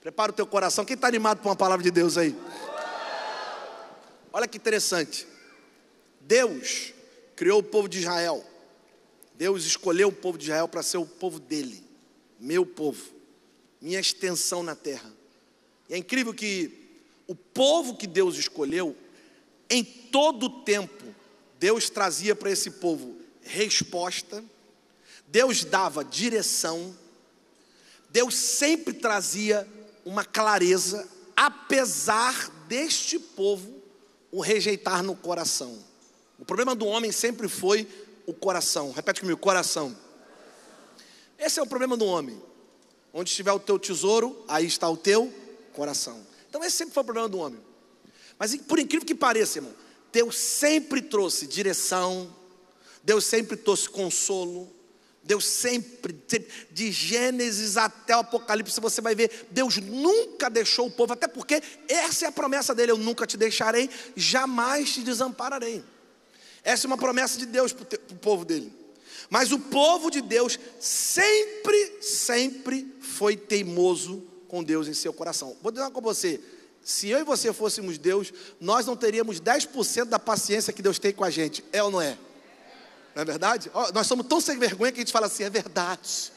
Prepara o teu coração. Quem está animado por uma palavra de Deus aí? Olha que interessante. Deus criou o povo de Israel. Deus escolheu o povo de Israel para ser o povo dele, meu povo, minha extensão na terra. E é incrível que o povo que Deus escolheu, em todo o tempo, Deus trazia para esse povo resposta, Deus dava direção, Deus sempre trazia uma clareza, apesar deste povo o rejeitar no coração. O problema do homem sempre foi o coração. Repete comigo: coração. Esse é o problema do homem. Onde estiver o teu tesouro, aí está o teu coração. Então, esse sempre foi o problema do homem. Mas, por incrível que pareça, irmão, Deus sempre trouxe direção, Deus sempre trouxe consolo, Deus sempre, de Gênesis até o Apocalipse, você vai ver, Deus nunca deixou o povo, até porque essa é a promessa dele: eu nunca te deixarei, jamais te desampararei. Essa é uma promessa de Deus para o povo dele. Mas o povo de Deus sempre, sempre foi teimoso com Deus em seu coração. Vou dizer uma com você: se eu e você fôssemos Deus, nós não teríamos 10% da paciência que Deus tem com a gente, é ou não é? Não é verdade? nós somos tão sem vergonha que a gente fala assim: é verdade.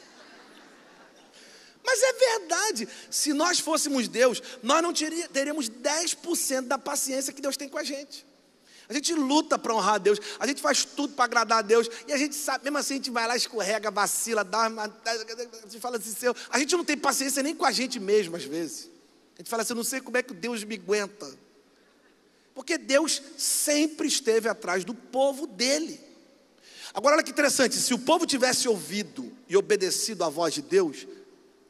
Mas é verdade, se nós fôssemos Deus, nós não teríamos 10% da paciência que Deus tem com a gente. A gente luta para honrar a Deus, a gente faz tudo para agradar a Deus, e a gente sabe, mesmo assim a gente vai lá, escorrega, vacila, dá uma. A gente fala assim, seu, a gente não tem paciência nem com a gente mesmo, às vezes. A gente fala assim, eu não sei como é que Deus me aguenta. Porque Deus sempre esteve atrás do povo dele. Agora, olha que interessante: se o povo tivesse ouvido e obedecido à voz de Deus,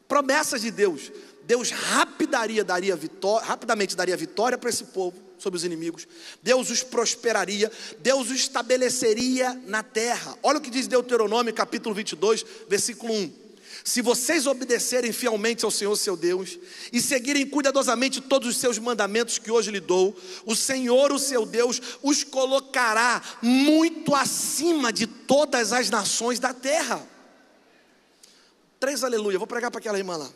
promessas de Deus, Deus rapidaria, daria vitória, rapidamente daria vitória para esse povo sobre os inimigos, Deus os prosperaria, Deus os estabeleceria na terra. Olha o que diz Deuteronômio capítulo 22, versículo 1. Se vocês obedecerem fielmente ao Senhor seu Deus e seguirem cuidadosamente todos os seus mandamentos que hoje lhe dou, o Senhor, o seu Deus, os colocará muito acima de todas as nações da terra. Três aleluia, vou pregar para aquela irmã lá.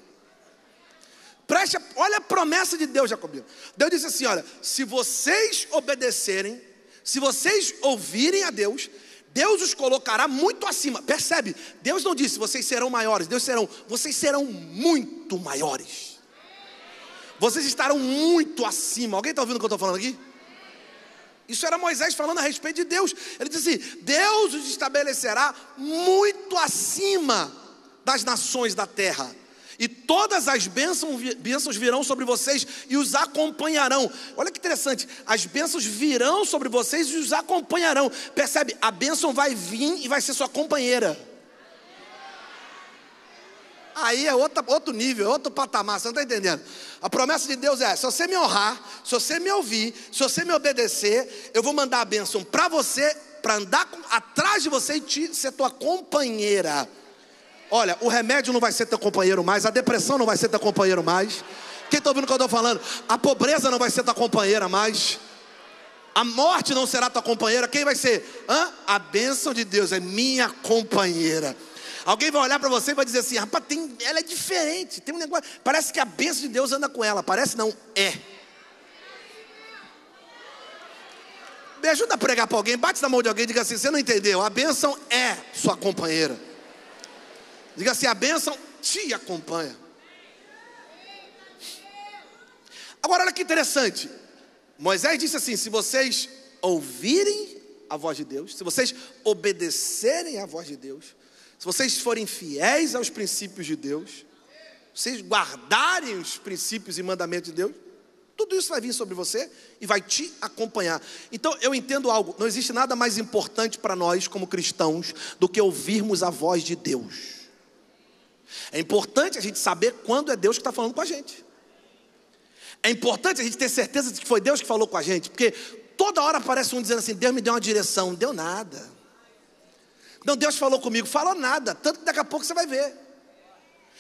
Preste, olha a promessa de Deus, Jacobino. Deus disse assim: olha, se vocês obedecerem, se vocês ouvirem a Deus, Deus os colocará muito acima. Percebe? Deus não disse vocês serão maiores, Deus serão, vocês serão muito maiores. Vocês estarão muito acima. Alguém está ouvindo o que eu estou falando aqui? Isso era Moisés falando a respeito de Deus. Ele disse assim: Deus os estabelecerá muito acima das nações da terra e todas as bênçãos, virão sobre vocês e os acompanharão. Olha que interessante, as bênçãos virão sobre vocês e os acompanharão. Percebe? A bênção vai vir e vai ser sua companheira. Aí é outro, outro nível, é outro patamar, você não está entendendo? A promessa de Deus é: se você me honrar, se você me ouvir, se você me obedecer, eu vou mandar a bênção para você, para andar atrás de você e te, ser tua companheira. Olha, o remédio não vai ser teu companheiro mais, a depressão não vai ser teu companheiro mais. Quem está ouvindo o que eu estou falando? A pobreza não vai ser tua companheira mais. A morte não será tua companheira. Quem vai ser? Hã? A bênção de Deus é minha companheira. Alguém vai olhar para você e vai dizer assim: rapaz, tem, ela é diferente. Tem um negócio. Parece que a bênção de Deus anda com ela. Parece não, é. Me ajuda a pregar para alguém, bate na mão de alguém e diga assim: você não entendeu? A bênção é sua companheira. Diga assim: a bênção te acompanha. Agora, olha que interessante. Moisés disse assim: se vocês ouvirem a voz de Deus, se vocês obedecerem à voz de Deus, se vocês forem fiéis aos princípios de Deus, vocês guardarem os princípios e mandamentos de Deus, tudo isso vai vir sobre você e vai te acompanhar. Então eu entendo algo: não existe nada mais importante para nós, como cristãos, do que ouvirmos a voz de Deus. É importante a gente saber quando é Deus que está falando com a gente. É importante a gente ter certeza de que foi Deus que falou com a gente, porque toda hora aparece um dizendo assim: Deus me deu uma direção, não deu nada. Não, Deus falou comigo, falou nada, tanto que daqui a pouco você vai ver.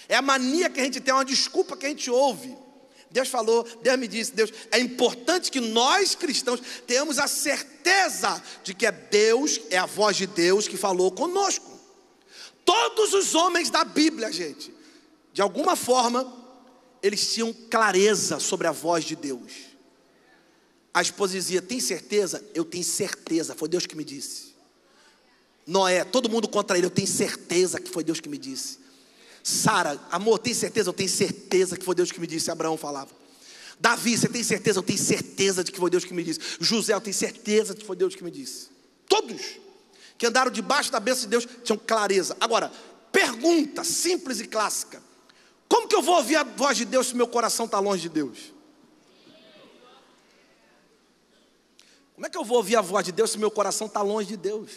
É a mania que a gente tem, é uma desculpa que a gente ouve. Deus falou, Deus me disse, Deus. É importante que nós cristãos tenhamos a certeza de que é Deus, é a voz de Deus que falou conosco. Todos os homens da Bíblia, gente, de alguma forma, eles tinham clareza sobre a voz de Deus. A esposa dizia: Tem certeza? Eu tenho certeza, foi Deus que me disse. Noé, todo mundo contra ele, eu tenho certeza que foi Deus que me disse. Sara, amor, tem certeza? Eu tenho certeza que foi Deus que me disse. Abraão falava. Davi, você tem certeza? Eu tenho certeza de que foi Deus que me disse. José, eu tenho certeza de que foi Deus que me disse. Todos que andaram debaixo da bênção de Deus tinham clareza. Agora, pergunta simples e clássica: Como que eu vou ouvir a voz de Deus se meu coração está longe de Deus? Como é que eu vou ouvir a voz de Deus se meu coração está longe de Deus?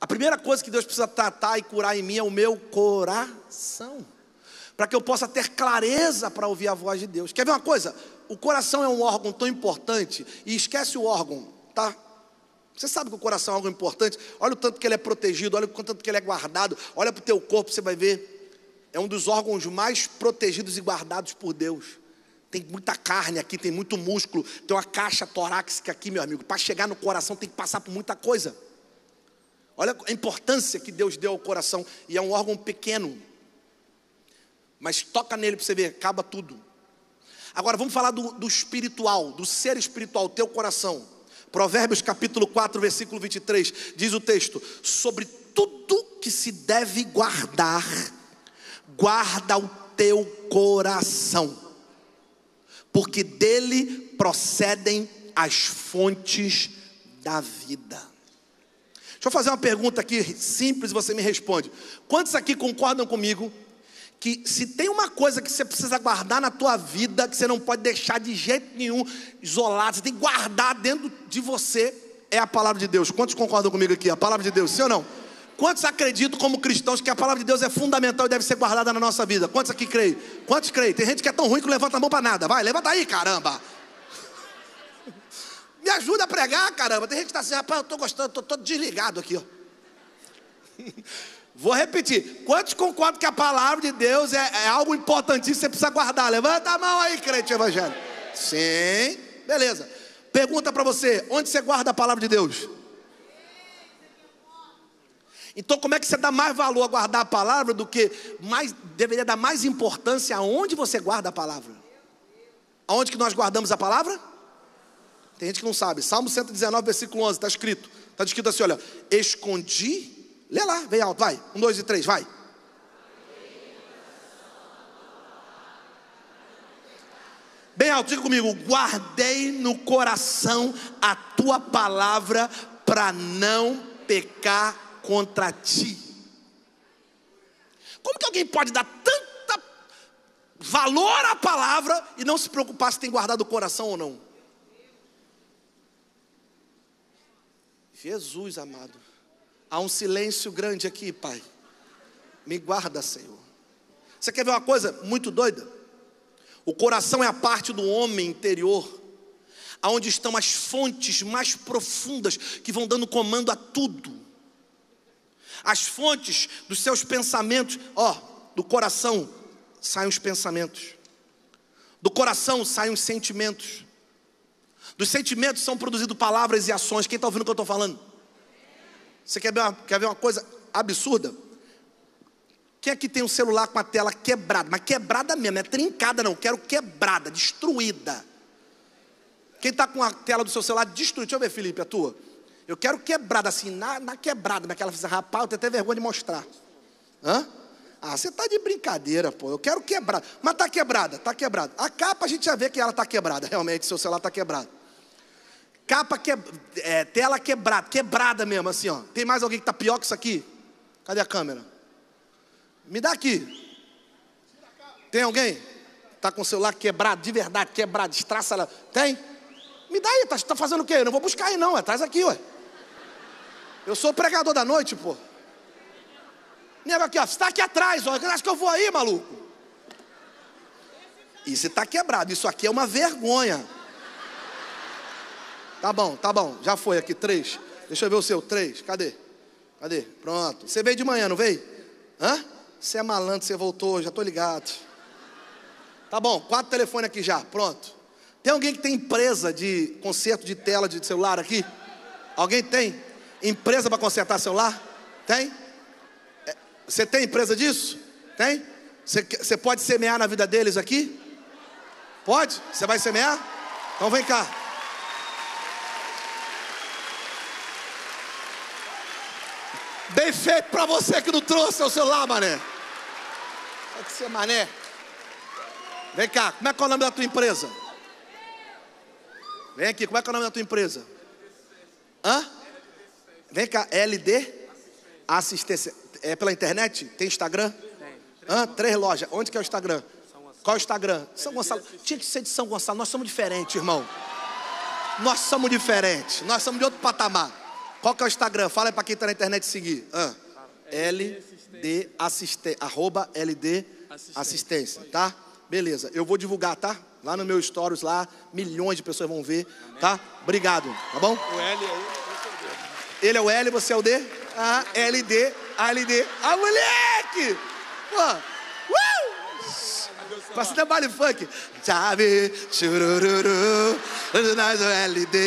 A primeira coisa que Deus precisa tratar e curar em mim é o meu coração, para que eu possa ter clareza para ouvir a voz de Deus. Quer ver uma coisa? O coração é um órgão tão importante, e esquece o órgão, tá? Você sabe que o coração é algo importante. Olha o tanto que ele é protegido, olha o tanto que ele é guardado. Olha para o teu corpo, você vai ver. É um dos órgãos mais protegidos e guardados por Deus. Tem muita carne aqui, tem muito músculo, tem uma caixa torácica aqui, meu amigo. Para chegar no coração tem que passar por muita coisa. Olha a importância que Deus deu ao coração. E é um órgão pequeno. Mas toca nele para você ver, acaba tudo. Agora vamos falar do, do espiritual, do ser espiritual, teu coração. Provérbios capítulo 4, versículo 23, diz o texto: Sobre tudo que se deve guardar, guarda o teu coração, porque dele procedem as fontes da vida. Deixa eu fazer uma pergunta aqui simples você me responde. Quantos aqui concordam comigo que se tem uma coisa que você precisa guardar na tua vida, que você não pode deixar de jeito nenhum isolado, você tem que guardar dentro de você, é a palavra de Deus. Quantos concordam comigo aqui? A palavra de Deus, sim ou não? Quantos acreditam como cristãos que a palavra de Deus é fundamental e deve ser guardada na nossa vida? Quantos aqui creem? Quantos creem? Tem gente que é tão ruim que levanta a mão para nada. Vai, levanta aí, caramba. Me ajuda a pregar, caramba. Tem gente que está assim, rapaz, eu estou gostando, estou todo desligado aqui, ó. Vou repetir. Quantos concordam que a palavra de Deus é, é algo importantíssimo, você precisa guardar? Levanta a mão aí, crente evangélico. Sim, beleza. Pergunta para você: onde você guarda a palavra de Deus? Então, como é que você dá mais valor a guardar a palavra do que mais deveria dar mais importância aonde você guarda a palavra? Aonde que nós guardamos a palavra? Tem gente que não sabe. Salmo 119, versículo 11, está escrito. Está escrito assim: olha, escondi Lê lá, vem alto, vai. Um, dois e três, vai. Bem alto, diga comigo. Guardei no coração a tua palavra para não pecar contra ti. Como que alguém pode dar tanta valor à palavra e não se preocupar se tem guardado o coração ou não? Jesus amado. Há um silêncio grande aqui, Pai. Me guarda, Senhor. Você quer ver uma coisa muito doida? O coração é a parte do homem interior, aonde estão as fontes mais profundas que vão dando comando a tudo. As fontes dos seus pensamentos, ó, do coração saem os pensamentos. Do coração saem os sentimentos. Dos sentimentos são produzidos palavras e ações. Quem está ouvindo o que eu estou falando? Você quer ver, uma, quer ver uma coisa absurda? Quem aqui tem um celular com a tela quebrada? Mas quebrada mesmo, não é trincada não, quero quebrada, destruída. Quem está com a tela do seu celular destruída? Deixa eu ver, Felipe, a tua. Eu quero quebrada, assim, na, na quebrada, naquela fez, rapaz, eu tenho até vergonha de mostrar. Hã? Ah, você está de brincadeira, pô. Eu quero quebrada. Mas está quebrada, está quebrada. A capa a gente já vê que ela está quebrada, realmente, seu celular está quebrado. Capa que, é, tela quebrada, quebrada mesmo, assim, ó. Tem mais alguém que está pior que isso aqui? Cadê a câmera? Me dá aqui. Tem alguém? Está com o celular quebrado, de verdade, quebrado, estraça lá. Tem? Me dá aí, tá, tá fazendo o quê? Eu não vou buscar aí não, é, traz aqui, ué. Eu sou pregador da noite, pô. Nego aqui, ó, você está aqui atrás, ó. Acho que eu vou aí, maluco. Isso está quebrado, isso aqui é uma vergonha. Tá bom, tá bom. Já foi aqui, três. Deixa eu ver o seu, três. Cadê? Cadê? Pronto. Você veio de manhã, não veio? Hã? Você é malandro, você voltou, já tô ligado. Tá bom, quatro telefones aqui já, pronto. Tem alguém que tem empresa de conserto de tela de celular aqui? Alguém tem? Empresa para consertar celular? Tem? É, você tem empresa disso? Tem? Você, você pode semear na vida deles aqui? Pode? Você vai semear? Então vem cá. Bem feito para você que não trouxe o celular, mané. Pode ser mané. Vem cá, como é que é o nome da tua empresa? Vem aqui, como é que é o nome da tua empresa? Hã? Vem cá, LD Assistência. É pela internet? Tem Instagram? Tem. Hã? Três lojas. Onde que é o Instagram? Qual é o Instagram? São Gonçalo. Tinha que ser de São Gonçalo. Nós somos diferentes, irmão. Nós somos diferentes. Nós somos de outro patamar. Qual que é o Instagram? Fala aí para quem está na internet seguir. Ah, LD assistência. Arroba LD assistência, tá? Beleza. Eu vou divulgar, tá? Lá no meu stories lá, milhões de pessoas vão ver, tá? Obrigado, tá bom? O L é o Ele é o L, você é o D? Ah, LD, LD. Ah, moleque! Pô, Faça até baile funk. Sabe, churururu, nós o LD.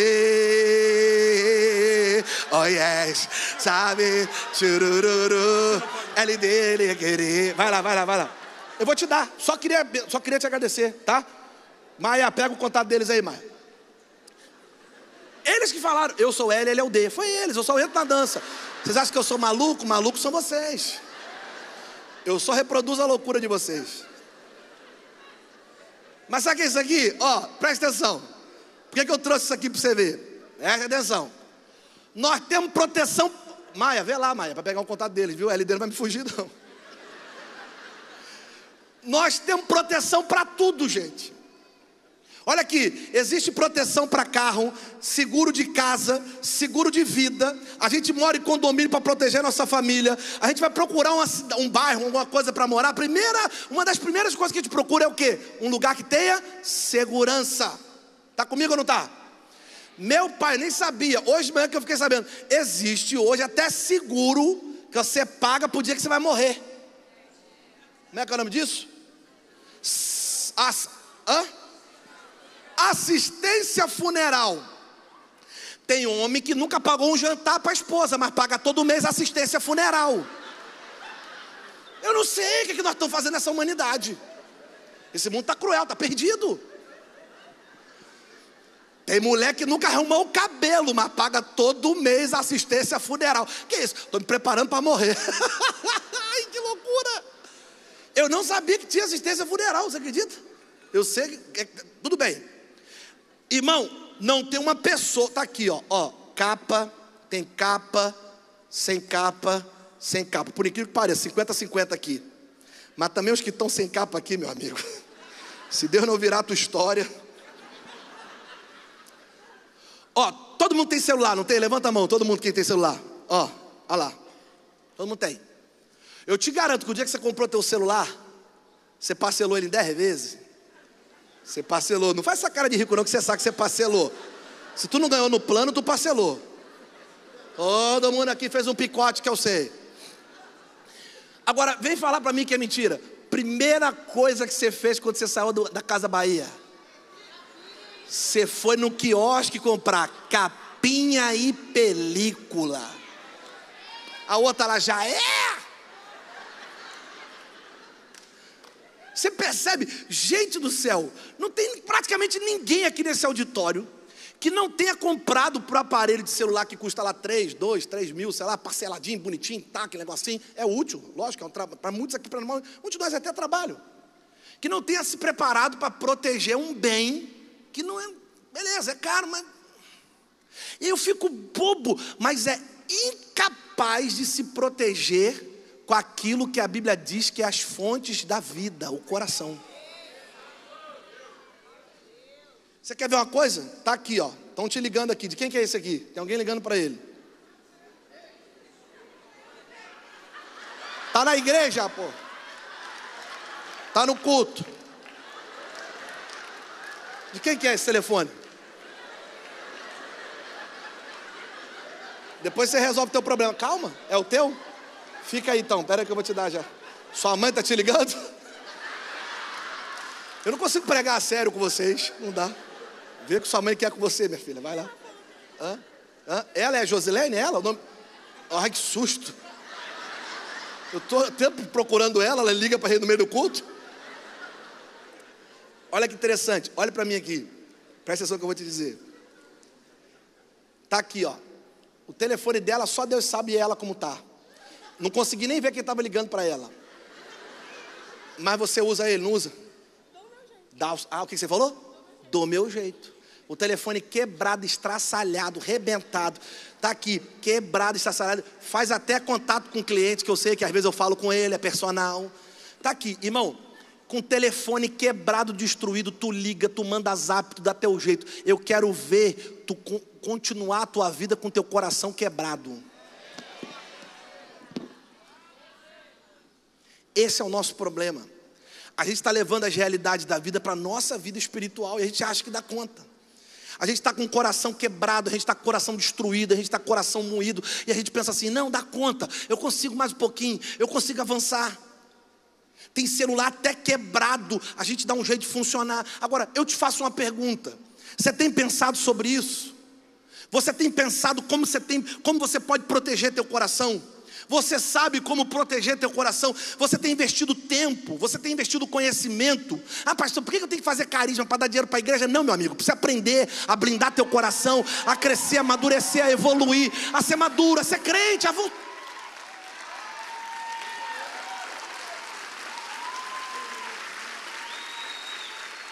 Oh yes, sabe, churururu, LD, ele querer. Vai lá, vai lá, vai lá. Eu vou te dar, só queria, só queria te agradecer, tá? Maia, pega o contato deles aí, Maia. Eles que falaram, eu sou L, ele é o D. Foi eles, eu só entro na dança. Vocês acham que eu sou maluco? Maluco são vocês. Eu só reproduzo a loucura de vocês. Mas sabe o que é isso aqui? Ó, presta atenção. Por que, que eu trouxe isso aqui para você ver? Presta atenção. Nós temos proteção. Maia, vê lá, Maia, para pegar o contato deles, viu? A LD não vai me fugir, não. Nós temos proteção para tudo, gente. Olha aqui, existe proteção para carro, seguro de casa, seguro de vida. A gente mora em condomínio para proteger a nossa família. A gente vai procurar uma, um bairro, alguma coisa para morar. Primeira, uma das primeiras coisas que a gente procura é o quê? Um lugar que tenha segurança. Tá comigo ou não tá? Meu pai nem sabia. Hoje de manhã que eu fiquei sabendo, existe hoje até seguro que você paga por dia que você vai morrer. Como é que é o nome disso? As, hã? Assistência funeral. Tem homem que nunca pagou um jantar para a esposa, mas paga todo mês assistência funeral. Eu não sei o que, nós estamos fazendo nessa humanidade. Esse mundo está cruel, está perdido. Tem mulher que nunca arrumou o cabelo, mas paga todo mês assistência funeral. Que isso? Estou me preparando para morrer. Ai, que loucura! Eu não sabia que tinha assistência funeral, você acredita? Eu sei que. É, tudo bem, Irmão, não tem uma pessoa, tá aqui, ó, ó, capa, tem capa, sem capa, sem capa. Por incrível que pareça, 50 50 aqui. Mas também os que estão sem capa aqui, meu amigo. Se Deus não virar a tua história. Ó, todo mundo tem celular, não tem? Levanta a mão, todo mundo que tem celular. Ó, lá. Todo mundo tem. Eu te garanto que o dia que você comprou teu celular, você parcelou ele em 10 vezes. Você parcelou. Não faz essa cara de rico não que você sabe que você parcelou. Se tu não ganhou no plano, tu parcelou. Todo mundo aqui fez um picote que eu sei. Agora, vem falar para mim que é mentira. Primeira coisa que você fez quando você saiu do, da Casa Bahia. Você foi no quiosque comprar capinha e película. A outra lá já é. Você percebe? Gente do céu, não tem praticamente ninguém aqui nesse auditório que não tenha comprado para o aparelho de celular que custa lá 3, 2, 3 mil, sei lá, parceladinho, bonitinho, tá, aquele negocinho. É útil, lógico, é um para muitos aqui, para muitos de nós é até trabalho. Que não tenha se preparado para proteger um bem que não é. Beleza, é caro, mas. Eu fico bobo, mas é incapaz de se proteger com aquilo que a Bíblia diz que é as fontes da vida, o coração. Você quer ver uma coisa? Tá aqui, ó. Estão te ligando aqui. De quem que é esse aqui? Tem alguém ligando para ele? Tá na igreja, pô. Tá no culto. De quem que é esse telefone? Depois você resolve o teu problema. Calma, é o teu? Fica aí então, pera que eu vou te dar já. Sua mãe está te ligando? Eu não consigo pregar a sério com vocês, não dá. Vê o que sua mãe quer com você, minha filha, vai lá. Hã? Hã? Ela é a Josilene? Ela? O nome... Ai, que susto. Eu estou tempo procurando ela, ela liga para a no meio do culto. Olha que interessante, olha para mim aqui. Presta atenção que eu vou te dizer. Tá aqui, ó. O telefone dela, só Deus sabe ela como tá. Não consegui nem ver quem estava ligando para ela. Mas você usa ele, não usa? Dá, ah, o que você falou? Do meu jeito. O telefone quebrado, estraçalhado, rebentado. Tá aqui, quebrado, estraçalhado. Faz até contato com cliente, que eu sei que às vezes eu falo com ele, é personal. Tá aqui, irmão. Com o telefone quebrado, destruído, tu liga, tu manda zap, tu dá teu jeito. Eu quero ver tu continuar a tua vida com teu coração quebrado. Esse é o nosso problema. A gente está levando as realidades da vida para a nossa vida espiritual e a gente acha que dá conta. A gente está com o coração quebrado, a gente está com o coração destruído, a gente está com o coração moído, e a gente pensa assim: não, dá conta, eu consigo mais um pouquinho, eu consigo avançar. Tem celular até quebrado, a gente dá um jeito de funcionar. Agora, eu te faço uma pergunta: você tem pensado sobre isso? Você tem pensado como você, tem, como você pode proteger teu coração? Você sabe como proteger teu coração. Você tem investido tempo, você tem investido conhecimento. Ah, pastor, por que eu tenho que fazer carisma para dar dinheiro para a igreja? Não, meu amigo, precisa aprender a blindar teu coração, a crescer, a amadurecer, a evoluir, a ser maduro, a ser crente, a voltar.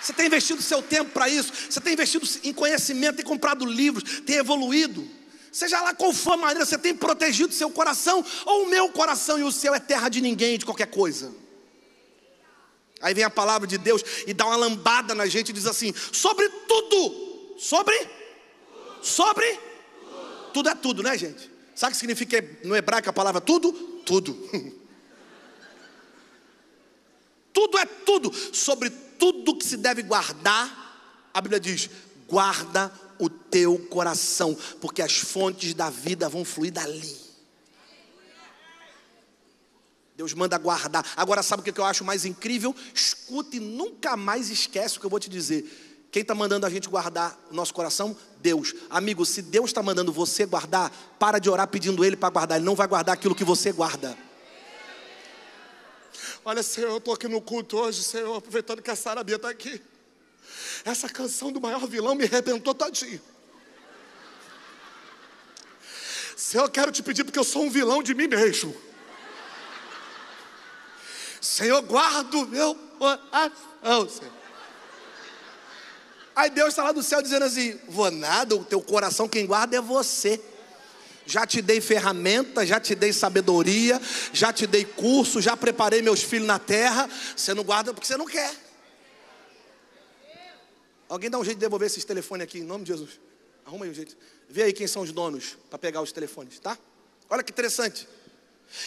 Você tem investido seu tempo para isso, você tem investido em conhecimento, tem comprado livros, tem evoluído. Seja lá qual for a maneira, você tem protegido seu coração, ou o meu coração e o seu é terra de ninguém, de qualquer coisa. Aí vem a palavra de Deus e dá uma lambada na gente e diz assim: sobre tudo, sobre, sobre, tudo é tudo, né, gente? Sabe o que significa no hebraico a palavra tudo? Tudo. tudo é tudo. Sobre tudo que se deve guardar, a Bíblia diz: guarda o teu coração, porque as fontes da vida vão fluir dali. Deus manda guardar. Agora, sabe o que eu acho mais incrível? Escute e nunca mais esquece o que eu vou te dizer. Quem está mandando a gente guardar o nosso coração? Deus. Amigo, se Deus está mandando você guardar, para de orar pedindo Ele para guardar. Ele não vai guardar aquilo que você guarda. Olha, Senhor, eu estou aqui no culto hoje, Senhor, aproveitando que a Sarabia está aqui. Essa canção do maior vilão me arrebentou todinho. Senhor, eu quero te pedir porque eu sou um vilão de mim mesmo. Senhor, guarda o meu coração, Senhor. Aí Deus está lá do céu dizendo assim: vou nada, o teu coração quem guarda é você. Já te dei ferramenta, já te dei sabedoria, já te dei curso, já preparei meus filhos na terra. Você não guarda porque você não quer. Alguém dá um jeito de devolver esses telefones aqui, em nome de Jesus. Arruma aí um jeito. Vê aí quem são os donos para pegar os telefones, tá? Olha que interessante.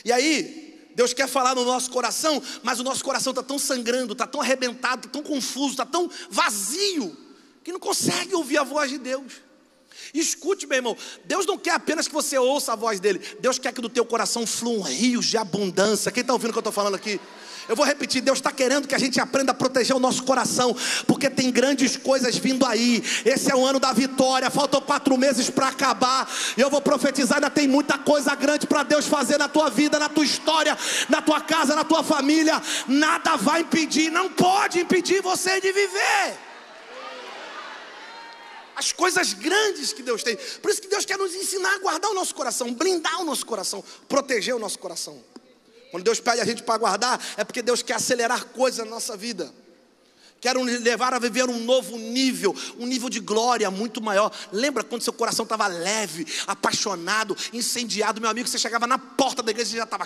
E aí, Deus quer falar no nosso coração, mas o nosso coração está tão sangrando, está tão arrebentado, está tão confuso, está tão vazio, que não consegue ouvir a voz de Deus. Escute, meu irmão, Deus não quer apenas que você ouça a voz dele, Deus quer que do teu coração fluam rios de abundância. Quem está ouvindo o que eu estou falando aqui? Eu vou repetir: Deus está querendo que a gente aprenda a proteger o nosso coração, porque tem grandes coisas vindo aí. Esse é o ano da vitória, faltam quatro meses para acabar. E eu vou profetizar: ainda tem muita coisa grande para Deus fazer na tua vida, na tua história, na tua casa, na tua família. Nada vai impedir, não pode impedir você de viver as coisas grandes que Deus tem. Por isso que Deus quer nos ensinar a guardar o nosso coração, blindar o nosso coração, proteger o nosso coração. Quando Deus pede a gente para guardar, é porque Deus quer acelerar coisas na nossa vida. Quer levar a viver um novo nível, um nível de glória muito maior. Lembra quando seu coração estava leve, apaixonado, incendiado, meu amigo? Você chegava na porta da igreja e já estava.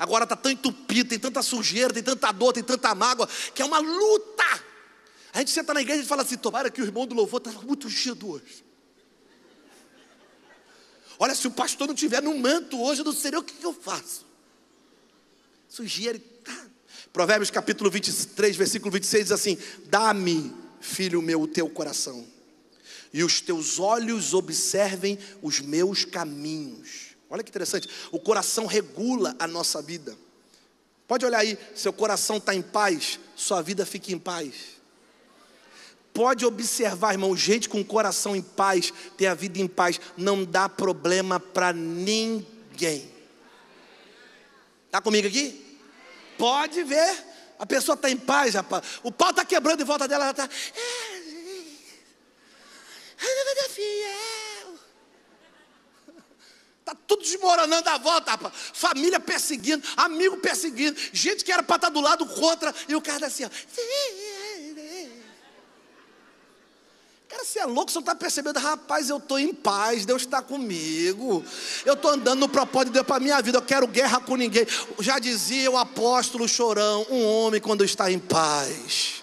Agora está tão entupido, tem tanta sujeira, tem tanta dor, tem tanta mágoa, que é uma luta. A gente senta na igreja e fala assim: tomara que o irmão do louvor estava muito ungido hoje. Olha, se o pastor não tiver no manto hoje, eu não sei o que eu faço. Sujeira. Tá. Provérbios capítulo 23, versículo 26 diz assim: Dá-me, filho meu, o teu coração, e os teus olhos observem os meus caminhos. Olha que interessante, o coração regula a nossa vida. Pode olhar aí, seu coração está em paz, sua vida fica em paz. Pode observar, irmão, gente com coração em paz, ter a vida em paz, não dá problema para ninguém. Está comigo aqui? Pode ver. A pessoa está em paz, rapaz. O pau está quebrando em volta dela, ela está. Está tudo desmoronando à volta, rapaz. Família perseguindo, amigo perseguindo, gente que era para estar tá do lado contra, e o cara assim, ó. Cara, você é louco, você não está percebendo, rapaz, eu estou em paz, Deus está comigo. Eu estou andando no propósito de Deus para a minha vida, eu quero guerra com ninguém. Já dizia o apóstolo chorão, um homem quando está em paz.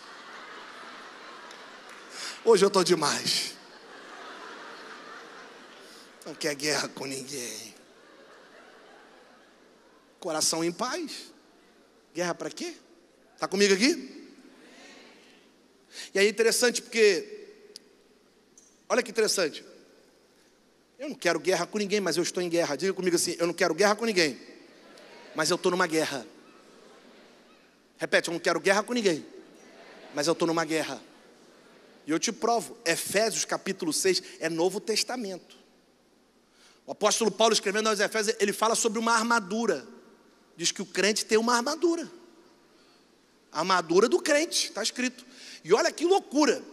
Hoje eu estou demais. Não quer guerra com ninguém. Coração em paz. Guerra para quê? Está comigo aqui? E aí é interessante porque Olha que interessante. Eu não quero guerra com ninguém, mas eu estou em guerra. Diga comigo assim: eu não quero guerra com ninguém, mas eu estou numa guerra. Repete: eu não quero guerra com ninguém, mas eu estou numa guerra. E eu te provo: Efésios capítulo 6 é Novo Testamento. O apóstolo Paulo escrevendo aos Efésios, ele fala sobre uma armadura. Diz que o crente tem uma armadura. A armadura do crente, está escrito. E olha que loucura.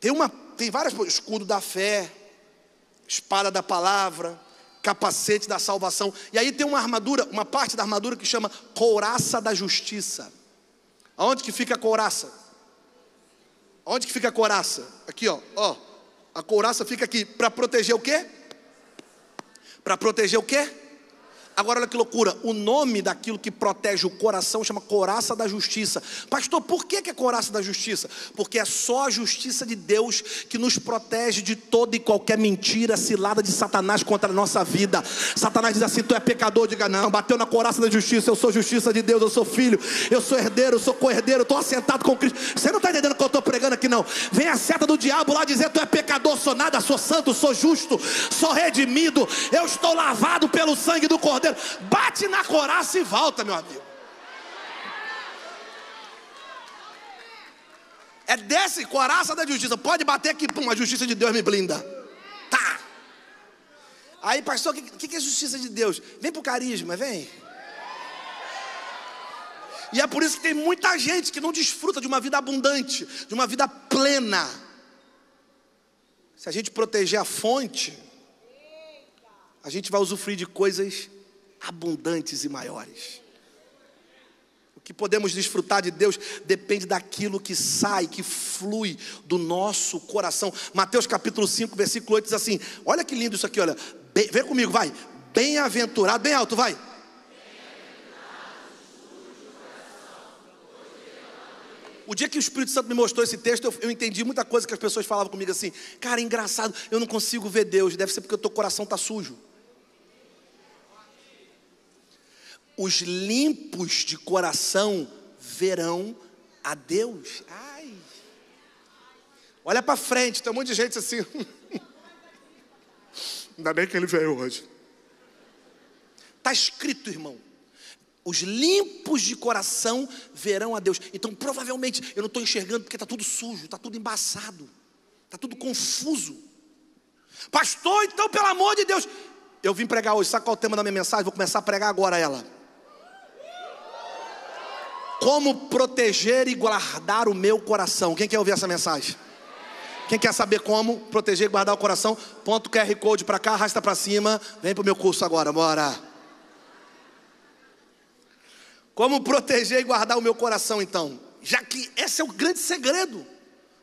Tem uma tem várias escudo da fé, espada da palavra, capacete da salvação. E aí tem uma armadura, uma parte da armadura que chama couraça da justiça. Aonde que fica a couraça? Onde que fica a couraça? Aqui, ó, ó. A couraça fica aqui para proteger o quê? Para proteger o quê? Agora olha que loucura, o nome daquilo que protege o coração chama coraça da justiça. Pastor, por que é coraça da justiça? Porque é só a justiça de Deus que nos protege de toda e qualquer mentira, cilada de Satanás contra a nossa vida. Satanás diz assim: tu é pecador, diga não, bateu na coraça da justiça, eu sou justiça de Deus, eu sou filho, eu sou herdeiro, eu sou co-herdeiro, estou assentado com Cristo. Você não está entendendo o que eu estou pregando aqui, não. Vem a seta do diabo lá dizer: tu é pecador, sou nada, sou santo, sou justo, sou redimido, eu estou lavado pelo sangue do Cordeiro bate na coraça e volta, meu amigo. É desse coraça da justiça. Pode bater aqui, pum, a justiça de Deus me blinda. Tá. Aí, pastor, o que, que é justiça de Deus? Vem pro carisma, vem. E é por isso que tem muita gente que não desfruta de uma vida abundante, de uma vida plena. Se a gente proteger a fonte, a gente vai usufruir de coisas abundantes e maiores. O que podemos desfrutar de Deus depende daquilo que sai, que flui do nosso coração. Mateus capítulo 5, versículo 8 diz assim: Olha que lindo isso aqui, olha. Bem, vem comigo, vai. Bem-aventurado, bem alto, vai. O dia que o Espírito Santo me mostrou esse texto, eu, eu, entendi muita coisa que as pessoas falavam comigo assim. Cara, é engraçado, eu não consigo ver Deus. Deve ser porque o teu coração está sujo. Os limpos de coração verão a Deus. Ai. Olha para frente, tem um monte de gente assim. Ainda bem que ele veio hoje. Está escrito, irmão. Os limpos de coração verão a Deus. Então, provavelmente, eu não estou enxergando porque está tudo sujo, está tudo embaçado, está tudo confuso. Pastor, então, pelo amor de Deus, eu vim pregar hoje. Sabe qual é o tema da minha mensagem? Vou começar a pregar agora ela. Como proteger e guardar o meu coração. Quem quer ouvir essa mensagem? Quem quer saber como proteger e guardar o coração? Ponto QR Code para cá, arrasta para cima. Vem para o meu curso agora, bora. Como proteger e guardar o meu coração, então? Já que esse é o grande segredo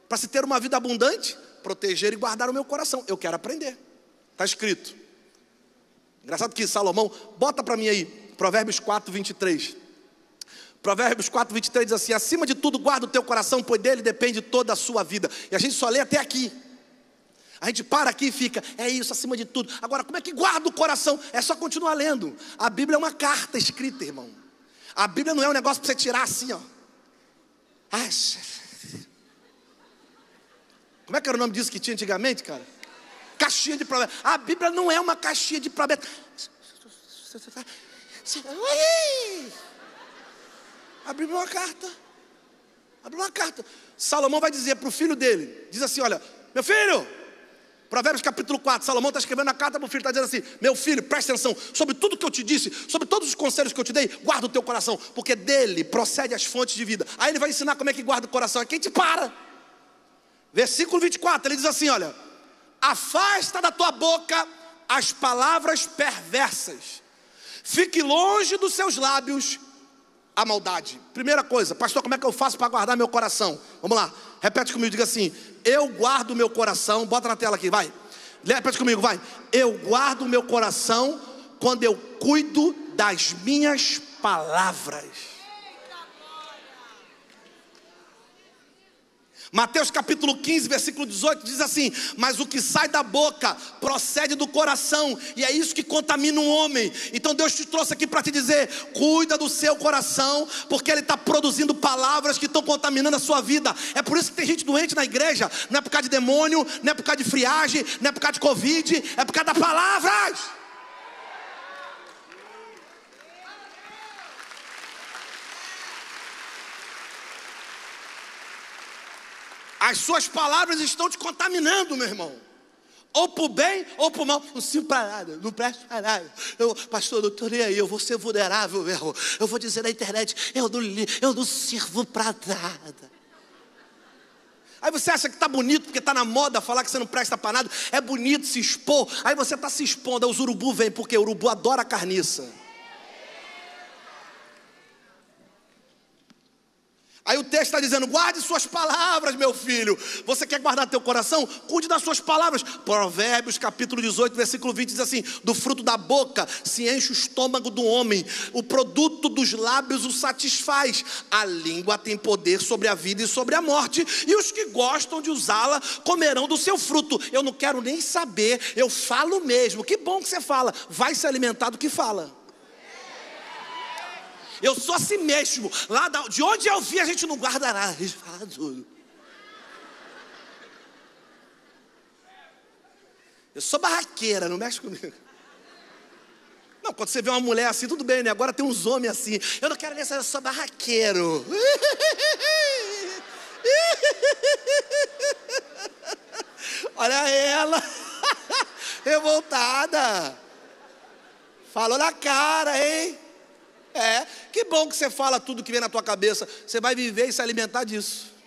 para se ter uma vida abundante, proteger e guardar o meu coração. Eu quero aprender. Está escrito. Engraçado que Salomão, bota para mim aí, Provérbios 4, 23. Provérbios 4, 23 diz assim: acima de tudo, guarda o teu coração, pois dele depende toda a sua vida. E a gente só lê até aqui. A gente para aqui e fica, é isso, acima de tudo. Agora, como é que guarda o coração? É só continuar lendo. A Bíblia é uma carta escrita, irmão. A Bíblia não é um negócio para você tirar assim, ó. Ai, como é que era o nome disso que tinha antigamente, cara? Caixinha de promessa. A Bíblia não é uma caixinha de promessa. Abriu uma carta. Abriu uma carta. Salomão vai dizer para o filho dele: diz assim: Olha, meu filho, Provérbios capítulo 4, Salomão está escrevendo a carta para o filho, está dizendo assim: Meu filho, presta atenção, sobre tudo que eu te disse, sobre todos os conselhos que eu te dei, guarda o teu coração, porque dele procede as fontes de vida. Aí ele vai ensinar como é que guarda o coração, é quem te para. Versículo 24, ele diz assim: Olha, afasta da tua boca as palavras perversas, fique longe dos seus lábios a maldade. Primeira coisa, pastor, como é que eu faço para guardar meu coração? Vamos lá, repete comigo, diga assim: Eu guardo meu coração, bota na tela aqui, vai. Repete comigo, vai. Eu guardo meu coração quando eu cuido das minhas palavras. Mateus capítulo 15, versículo 18 diz assim: Mas o que sai da boca procede do coração, e é isso que contamina um homem. Então Deus te trouxe aqui para te dizer: cuida do seu coração, porque Ele está produzindo palavras que estão contaminando a sua vida. É por isso que tem gente doente na igreja, não é por causa de demônio, não é por causa de friagem, não é por causa de Covid, é por causa das palavras. As suas palavras estão te contaminando, meu irmão. Ou o bem ou o mal. Não sirvo para nada, não presto para nada. Eu, pastor, eu estou nem aí, eu vou ser vulnerável mesmo. Eu vou dizer na internet, eu não, eu não sirvo para nada. Aí você acha que está bonito porque está na moda falar que você não presta para nada. É bonito se expor. Aí você está se expondo. Aí os urubu vêm, porque o urubu adora carniça. Aí o texto está dizendo: guarde suas palavras, meu filho. Você quer guardar teu coração? Cuide das suas palavras. Provérbios capítulo 18, versículo 20 diz assim: Do fruto da boca se enche o estômago do homem, o produto dos lábios o satisfaz. A língua tem poder sobre a vida e sobre a morte, e os que gostam de usá-la comerão do seu fruto. Eu não quero nem saber, eu falo mesmo. Que bom que você fala, vai se alimentar do que fala. Eu sou assim mesmo. Lá de onde eu vi, a gente não guarda nada. A gente fala tudo. Eu sou barraqueira, não mexe comigo. Não, quando você vê uma mulher assim, tudo bem, né? Agora tem uns homens assim. Eu não quero nem saber, eu sou barraqueiro. Olha ela, revoltada. Falou na cara, hein? É, que bom que você fala tudo que vem na tua cabeça. Você vai viver e se alimentar disso.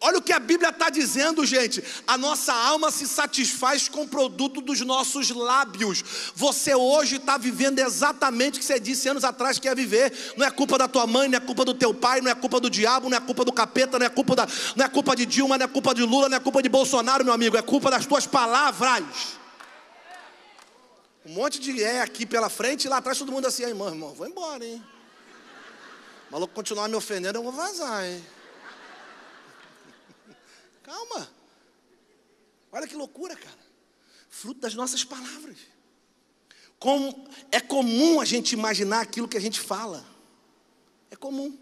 Olha o que a Bíblia está dizendo, gente. A nossa alma se satisfaz com o produto dos nossos lábios. Você hoje está vivendo exatamente o que você disse anos atrás que ia viver. Não é culpa da tua mãe, não é culpa do teu pai, não é culpa do diabo, não é culpa do capeta, não é culpa, da, não é culpa de Dilma, não é culpa de Lula, não é culpa de Bolsonaro, meu amigo. É culpa das tuas palavras. Um monte de é aqui pela frente e lá atrás todo mundo assim, aí, irmão, irmão, vou embora, hein? O maluco continuar me ofendendo, eu vou vazar, hein? Calma. Olha que loucura, cara. Fruto das nossas palavras. Como é comum a gente imaginar aquilo que a gente fala. É comum.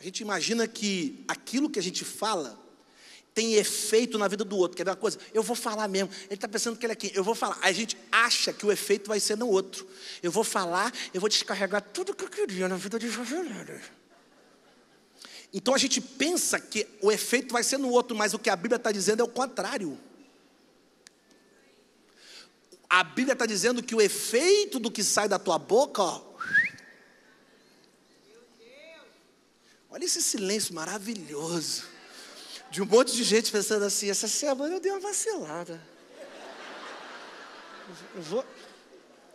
A gente imagina que aquilo que a gente fala tem efeito na vida do outro. Quer ver uma coisa? Eu vou falar mesmo. Ele está pensando que ele é quem? Eu vou falar. A gente acha que o efeito vai ser no outro. Eu vou falar, eu vou descarregar tudo que eu queria na vida de Então a gente pensa que o efeito vai ser no outro, mas o que a Bíblia está dizendo é o contrário. A Bíblia está dizendo que o efeito do que sai da tua boca, ó, olha esse silêncio maravilhoso de um monte de gente pensando assim: essa semana eu dei uma vacilada. Eu vou,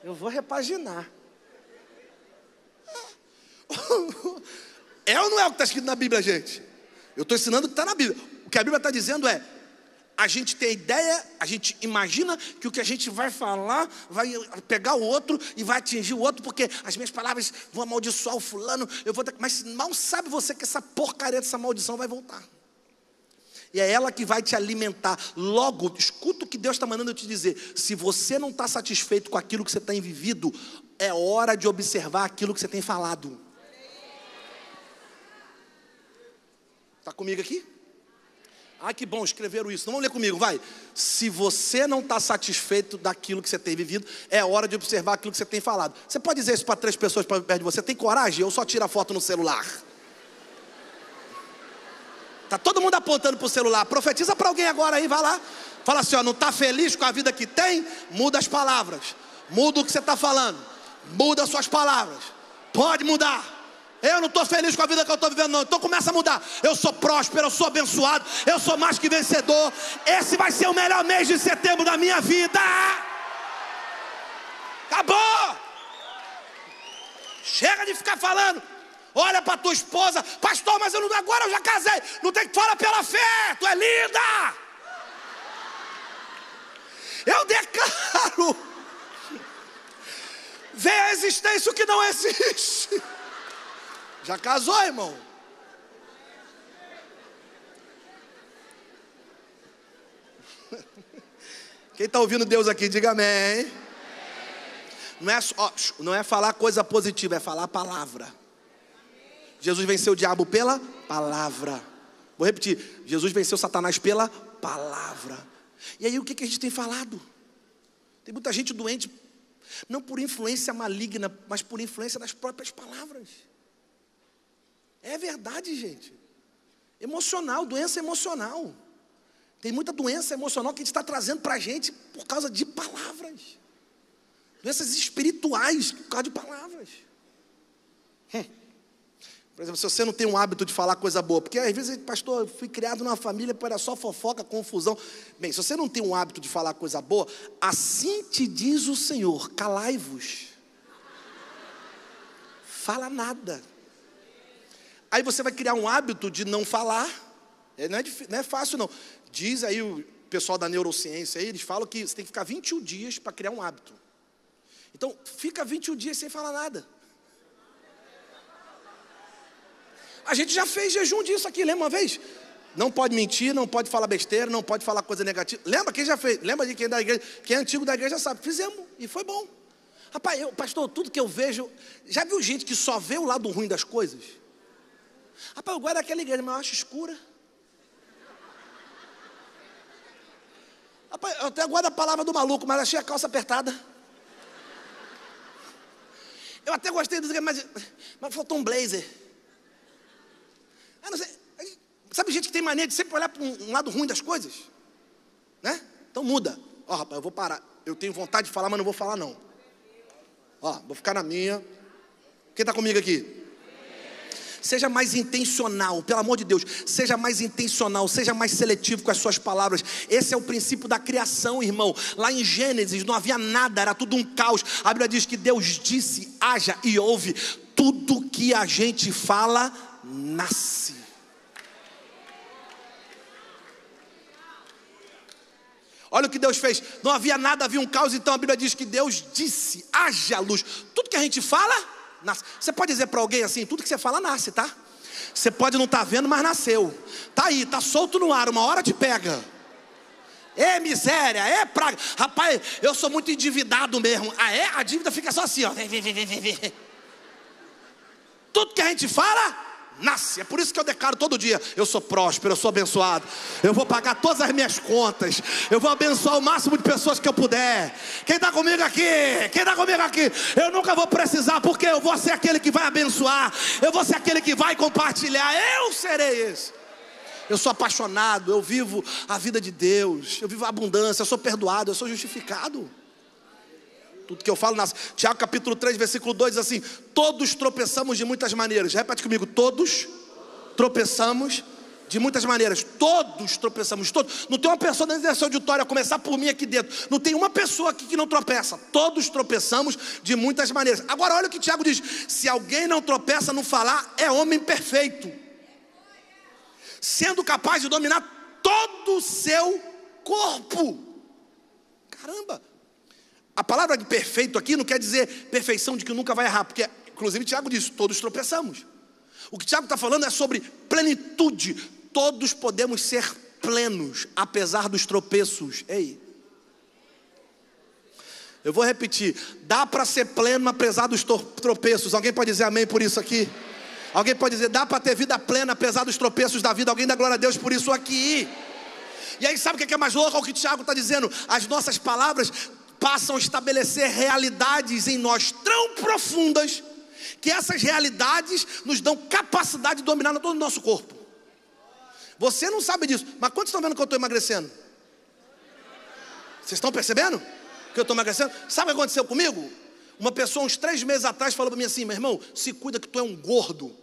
eu vou repaginar. É ou não é o que está escrito na Bíblia, gente? Eu estou ensinando o que está na Bíblia. O que a Bíblia está dizendo é: a gente tem ideia, a gente imagina que o que a gente vai falar vai pegar o outro e vai atingir o outro, porque as minhas palavras vão amaldiçoar o fulano, eu vou mas mal sabe você que essa porcaria dessa maldição vai voltar e é ela que vai te alimentar. Logo, escuta o que Deus está mandando eu te dizer. Se você não está satisfeito com aquilo que você tem vivido, é hora de observar aquilo que você tem falado. Está comigo aqui? Ah, que bom, escreveram isso. Então vamos ler comigo, vai. Se você não está satisfeito daquilo que você tem vivido, é hora de observar aquilo que você tem falado. Você pode dizer isso para três pessoas perto de você? Tem coragem? Eu só tiro a foto no celular. Tá todo mundo apontando para o celular. Profetiza para alguém agora aí, vai lá. Fala assim, ó, não está feliz com a vida que tem? Muda as palavras. Muda o que você está falando. Muda as suas palavras. Pode mudar. Eu não estou feliz com a vida que eu estou vivendo, não. Então começa a mudar. Eu sou próspero, eu sou abençoado, eu sou mais que vencedor. Esse vai ser o melhor mês de setembro da minha vida. Acabou! Chega de ficar falando. Olha para tua esposa, pastor, mas eu não, agora eu já casei. Não tem que falar pela fé, tu é linda. Eu declaro. Vê a existência o que não existe. Já casou, irmão? Quem está ouvindo Deus aqui, diga amém. Não é, ó, não é falar coisa positiva, é falar a palavra. Jesus venceu o diabo pela palavra. Vou repetir: Jesus venceu Satanás pela palavra. E aí o que, que a gente tem falado? Tem muita gente doente, não por influência maligna, mas por influência das próprias palavras. É verdade, gente. Emocional, doença emocional. Tem muita doença emocional que a gente está trazendo para a gente por causa de palavras. Doenças espirituais por causa de palavras. Hum. Por exemplo, se você não tem um hábito de falar coisa boa, porque às vezes, pastor, eu fui criado numa família para só fofoca, confusão. Bem, se você não tem um hábito de falar coisa boa, assim te diz o Senhor: calai-vos. Fala nada. Aí você vai criar um hábito de não falar. É, não é, não é fácil, não. Diz aí o pessoal da neurociência, aí, eles falam que você tem que ficar 21 dias para criar um hábito. Então, fica 21 dias sem falar nada. A gente já fez jejum disso aqui, lembra uma vez? Não pode mentir, não pode falar besteira, não pode falar coisa negativa. Lembra quem já fez? Lembra de quem é da igreja? Quem é antigo da igreja sabe. Fizemos e foi bom. Rapaz, eu, pastor, tudo que eu vejo. Já viu gente que só vê o lado ruim das coisas? Rapaz, eu guardo aquela igreja, mas eu acho escura. Rapaz, eu até guardo a palavra do maluco, mas achei a calça apertada. Eu até gostei do mas, mas faltou um blazer. Sei, sabe gente que tem mania de sempre olhar para um, um, lado ruim das coisas? Né? Então muda. Ó, oh, rapaz, eu vou parar. Eu tenho vontade de falar, mas não vou falar não. Ó, vou ficar na minha. Quem está comigo aqui? Seja mais intencional, pelo amor de Deus, seja mais intencional, seja mais seletivo com as suas palavras. Esse é o princípio da criação, irmão. Lá em Gênesis não havia nada, era tudo um caos. A Bíblia diz que Deus disse: haja e ouve. Tudo que a gente fala, nasce. Olha o que Deus fez. Não havia nada, havia um caos, então a Bíblia diz que Deus disse: haja luz. Tudo que a gente fala, nasce. Você pode dizer para alguém assim: tudo que você fala nasce, tá? Você pode não estar tá vendo, mas nasceu. Tá aí, tá solto no ar, uma hora te pega. É miséria, é praga. Rapaz, eu sou muito endividado mesmo. Ah, é? A dívida fica só assim, ó. Tudo que a gente fala, nasce. É por isso que eu declaro todo dia: eu sou próspero, eu sou abençoado. Eu vou pagar todas as minhas contas. Eu vou abençoar o máximo de pessoas que eu puder. Quem está comigo aqui? Quem está comigo aqui? Eu nunca vou precisar, porque eu vou ser aquele que vai abençoar. Eu vou ser aquele que vai compartilhar. Eu serei esse. Eu sou apaixonado, eu vivo a vida de Deus, eu vivo a abundância, eu sou perdoado, eu sou justificado. Tudo que eu falo nasce. Tiago capítulo 3, versículo 2 diz assim: Todos tropeçamos de muitas maneiras. Repete comigo: todos tropeçamos de muitas maneiras. Todos tropeçamos, todos. Não tem uma pessoa dentro dessa auditória, a começar por mim aqui dentro. Não tem uma pessoa aqui que não tropeça. Todos tropeçamos de muitas maneiras. Agora, olha o que Tiago diz: se alguém não tropeça no falar, é homem perfeito, sendo capaz de dominar todo o seu corpo. Caramba, a palavra de perfeito aqui não quer dizer perfeição de que nunca vai errar, porque, inclusive, Tiago disse: todos tropeçamos. O que Tiago está falando é sobre plenitude. Todos podemos ser plenos, apesar dos tropeços. Ei. Eu vou repetir: dá para ser pleno apesar dos tropeços. Alguém pode dizer amém por isso aqui? Alguém pode dizer, dá para ter vida plena apesar dos tropeços da vida. Alguém dá glória a Deus por isso aqui. E aí, sabe o que é mais louco? É o que o Tiago está dizendo. As nossas palavras passam a estabelecer realidades em nós tão profundas que essas realidades nos dão capacidade de dominar todo o nosso corpo. Você não sabe disso, mas quantos estão vendo que eu estou emagrecendo? Vocês estão percebendo que eu estou emagrecendo? Sabe o que aconteceu comigo? Uma pessoa, uns três meses atrás, falou para mim assim: meu irmão, se cuida que tu é um gordo.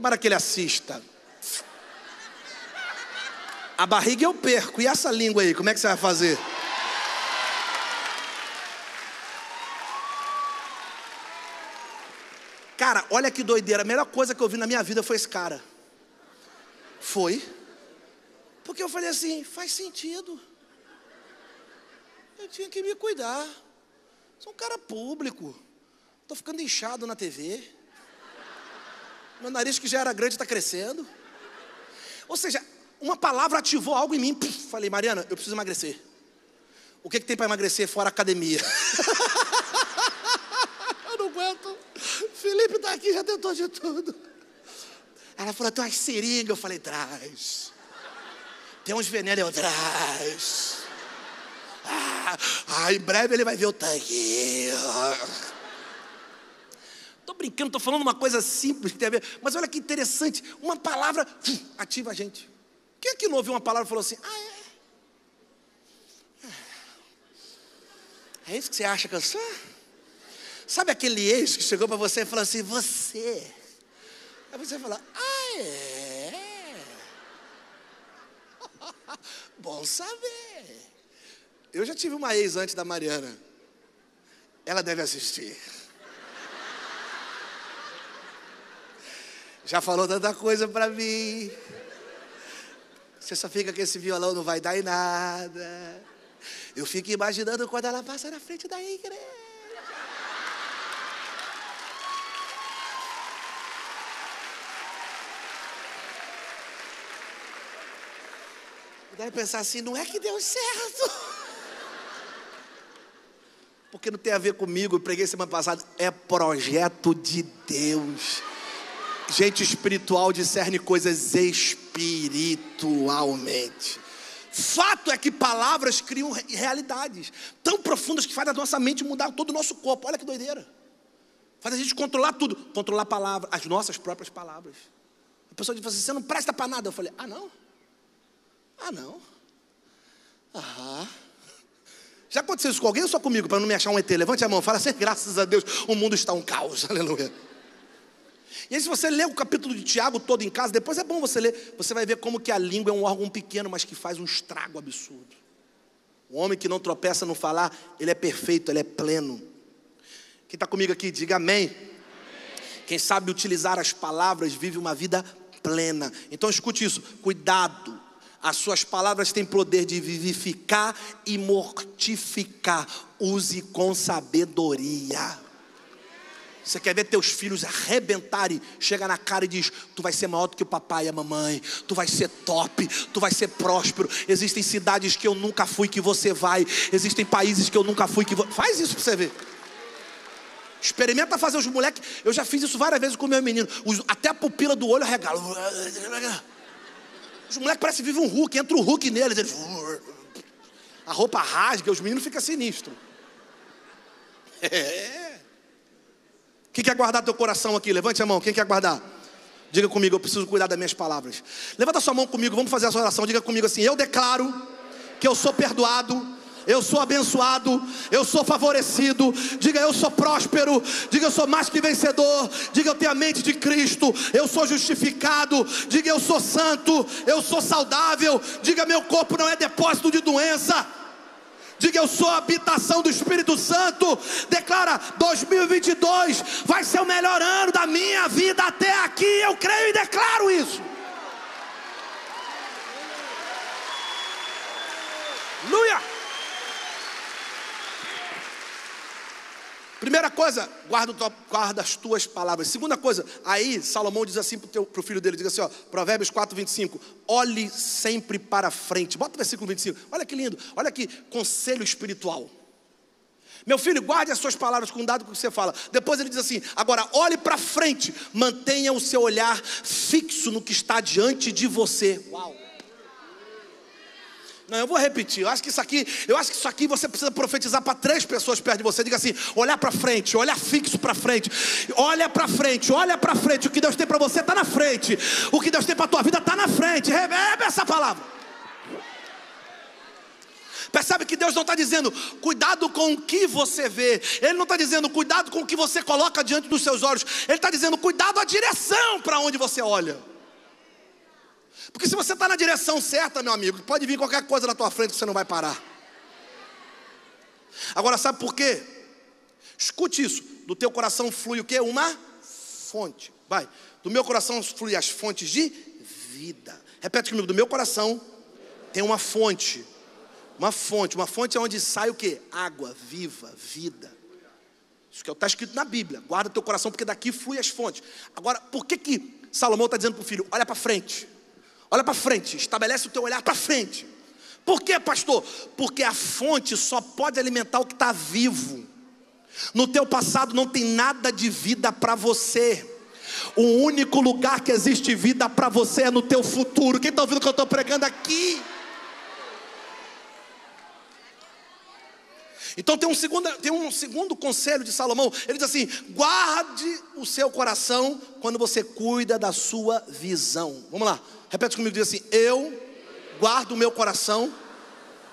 Tomara que ele assista. A barriga eu perco, e essa língua aí, como é que você vai fazer? Cara, olha que doideira. A melhor coisa que eu vi na minha vida foi esse cara. Foi. Porque eu falei assim: faz sentido. Eu tinha que me cuidar. Sou um cara público. Estou ficando inchado na TV. Meu nariz que já era grande está crescendo. Ou seja, uma palavra ativou algo em mim. Puf, falei, Mariana, eu preciso emagrecer. O que, que tem para emagrecer fora academia? eu não aguento. Felipe está aqui, já tentou de tudo. Ela falou, tem umas seringas. Eu falei, traz. Tem uns venenos, eu traz. Ah, ah, em breve ele vai ver o tanque. Brincando, estou falando uma coisa simples mas olha que interessante, uma palavra ativa a gente. Quem é que não ouviu uma palavra e falou assim, ah é? É isso que você acha que eu sou? Sabe aquele ex que chegou para você e falou assim, você? Aí você fala, ah, é? Bom saber. Eu já tive uma ex antes da Mariana. Ela deve assistir. Já falou tanta coisa para mim. Você só fica com esse violão, não vai dar em nada. Eu fico imaginando quando ela passa na frente da igreja. Deve pensar assim, não é que deu certo. Porque não tem a ver comigo, eu preguei semana passada, é projeto de Deus. Gente espiritual discerne coisas espiritualmente. Fato é que palavras criam realidades tão profundas que faz a nossa mente mudar todo o nosso corpo. Olha que doideira. Faz a gente controlar tudo, controlar a palavra, as nossas próprias palavras. A pessoa diz assim: você não presta para nada. Eu falei: ah, não? Ah, não. Aham. Já aconteceu isso com alguém ou só comigo, para não me achar um ET? Levante a mão, fala assim, graças a Deus, o mundo está um caos, aleluia. E aí se você ler o capítulo de Tiago todo em casa, depois é bom você ler, você vai ver como que a língua é um órgão pequeno, mas que faz um estrago absurdo. O homem que não tropeça no falar, ele é perfeito, ele é pleno. Quem está comigo aqui, diga amém. amém. Quem sabe utilizar as palavras vive uma vida plena. Então escute isso, cuidado as suas palavras têm poder de vivificar e mortificar. Use com sabedoria. Você quer ver teus filhos arrebentarem, chega na cara e diz: Tu vai ser maior do que o papai e a mamãe, tu vai ser top, tu vai ser próspero. Existem cidades que eu nunca fui que você vai, existem países que eu nunca fui que você. Faz isso para você ver. Experimenta fazer os moleques. Eu já fiz isso várias vezes com meu menino. Até a pupila do olho regala. Os moleques parecem que vivem um Hulk, entra o Hulk neles, eles... a roupa rasga, os meninos ficam sinistros. É. Quem quer guardar teu coração aqui? Levante a mão, quem quer guardar? Diga comigo, eu preciso cuidar das minhas palavras. Levanta sua mão comigo, vamos fazer essa oração. Diga comigo assim: Eu declaro que eu sou perdoado eu sou abençoado, eu sou favorecido, diga eu sou próspero, diga eu sou mais que vencedor, diga eu tenho a mente de Cristo, eu sou justificado, diga eu sou santo, eu sou saudável, diga meu corpo não é depósito de doença. Diga eu sou a habitação do Espírito Santo. Declara 2022 vai ser o melhor ano da minha vida até aqui. Eu creio e declaro isso. Aleluia. Primeira coisa, guarda, guarda, as tuas palavras. Segunda coisa, aí Salomão diz assim para o filho dele: diz assim, ó, Provérbios 4, 25: olhe sempre para frente. Bota o versículo 25, olha que lindo, olha que conselho espiritual. Meu filho, guarde as suas palavras, cuidado com o que você fala. Depois ele diz assim: agora olhe para frente, mantenha o seu olhar fixo no que está diante de você. Uau! Não, eu vou repetir. Eu acho que isso aqui, eu acho que isso aqui você precisa profetizar para três pessoas perto de você. Diga assim: olhar para frente, olhar fixo para frente. Olha para frente, olha para frente. O que Deus tem para você está na frente. O que Deus tem para tua vida está na frente. Recebe essa palavra. Percebe que Deus não está dizendo cuidado com o que você vê, Ele não está dizendo cuidado com o que você coloca diante dos seus olhos, Ele está dizendo cuidado a direção para onde você olha. Porque se você está na direção certa, meu amigo, pode vir qualquer coisa na tua frente que você não vai parar. Agora, sabe por quê? Escute isso: do teu coração flui o que? Uma fonte. Vai. Do meu coração flui as fontes de vida. Repete comigo: do meu coração tem uma fonte. Uma fonte. Uma fonte é onde sai o que? Água viva, vida. Isso que está escrito na Bíblia. Guarda teu coração, porque daqui flui as fontes. Agora, por que que Salomão está dizendo para o filho: olha para frente? Olha para frente, estabelece o teu olhar para frente. Por quê, pastor? Porque a fonte só pode alimentar o que está vivo. No teu passado não tem nada de vida para você. O único lugar que existe vida para você é no teu futuro. Quem está ouvindo o que eu estou pregando aqui? Então tem um, segundo, tem um segundo conselho de Salomão. Ele diz assim: guarde o seu coração quando você cuida da sua visão. Vamos lá. Repete comigo, diz assim: Eu guardo o meu coração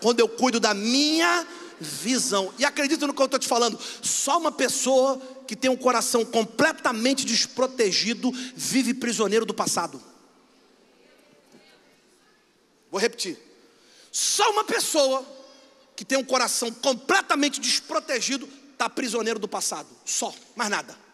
quando eu cuido da minha visão. E acredita no que eu estou te falando: só uma pessoa que tem um coração completamente desprotegido vive prisioneiro do passado. Vou repetir: só uma pessoa que tem um coração completamente desprotegido está prisioneiro do passado. Só, mais nada.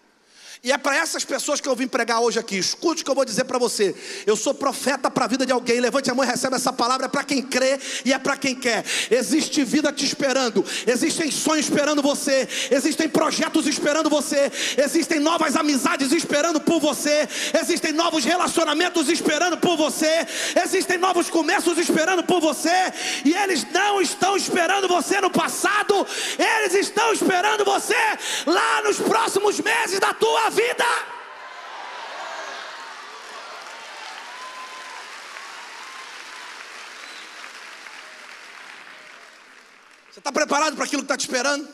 E é para essas pessoas que eu vim pregar hoje aqui. Escute o que eu vou dizer para você. Eu sou profeta para a vida de alguém. Levante a mão e recebe essa palavra. É para quem crê e é para quem quer. Existe vida te esperando. Existem sonhos esperando você. Existem projetos esperando você. Existem novas amizades esperando por você. Existem novos relacionamentos esperando por você. Existem novos começos esperando por você. E eles não estão esperando você no passado. Eles estão esperando você lá nos próximos meses da tua vida. Você está preparado para aquilo que está te esperando?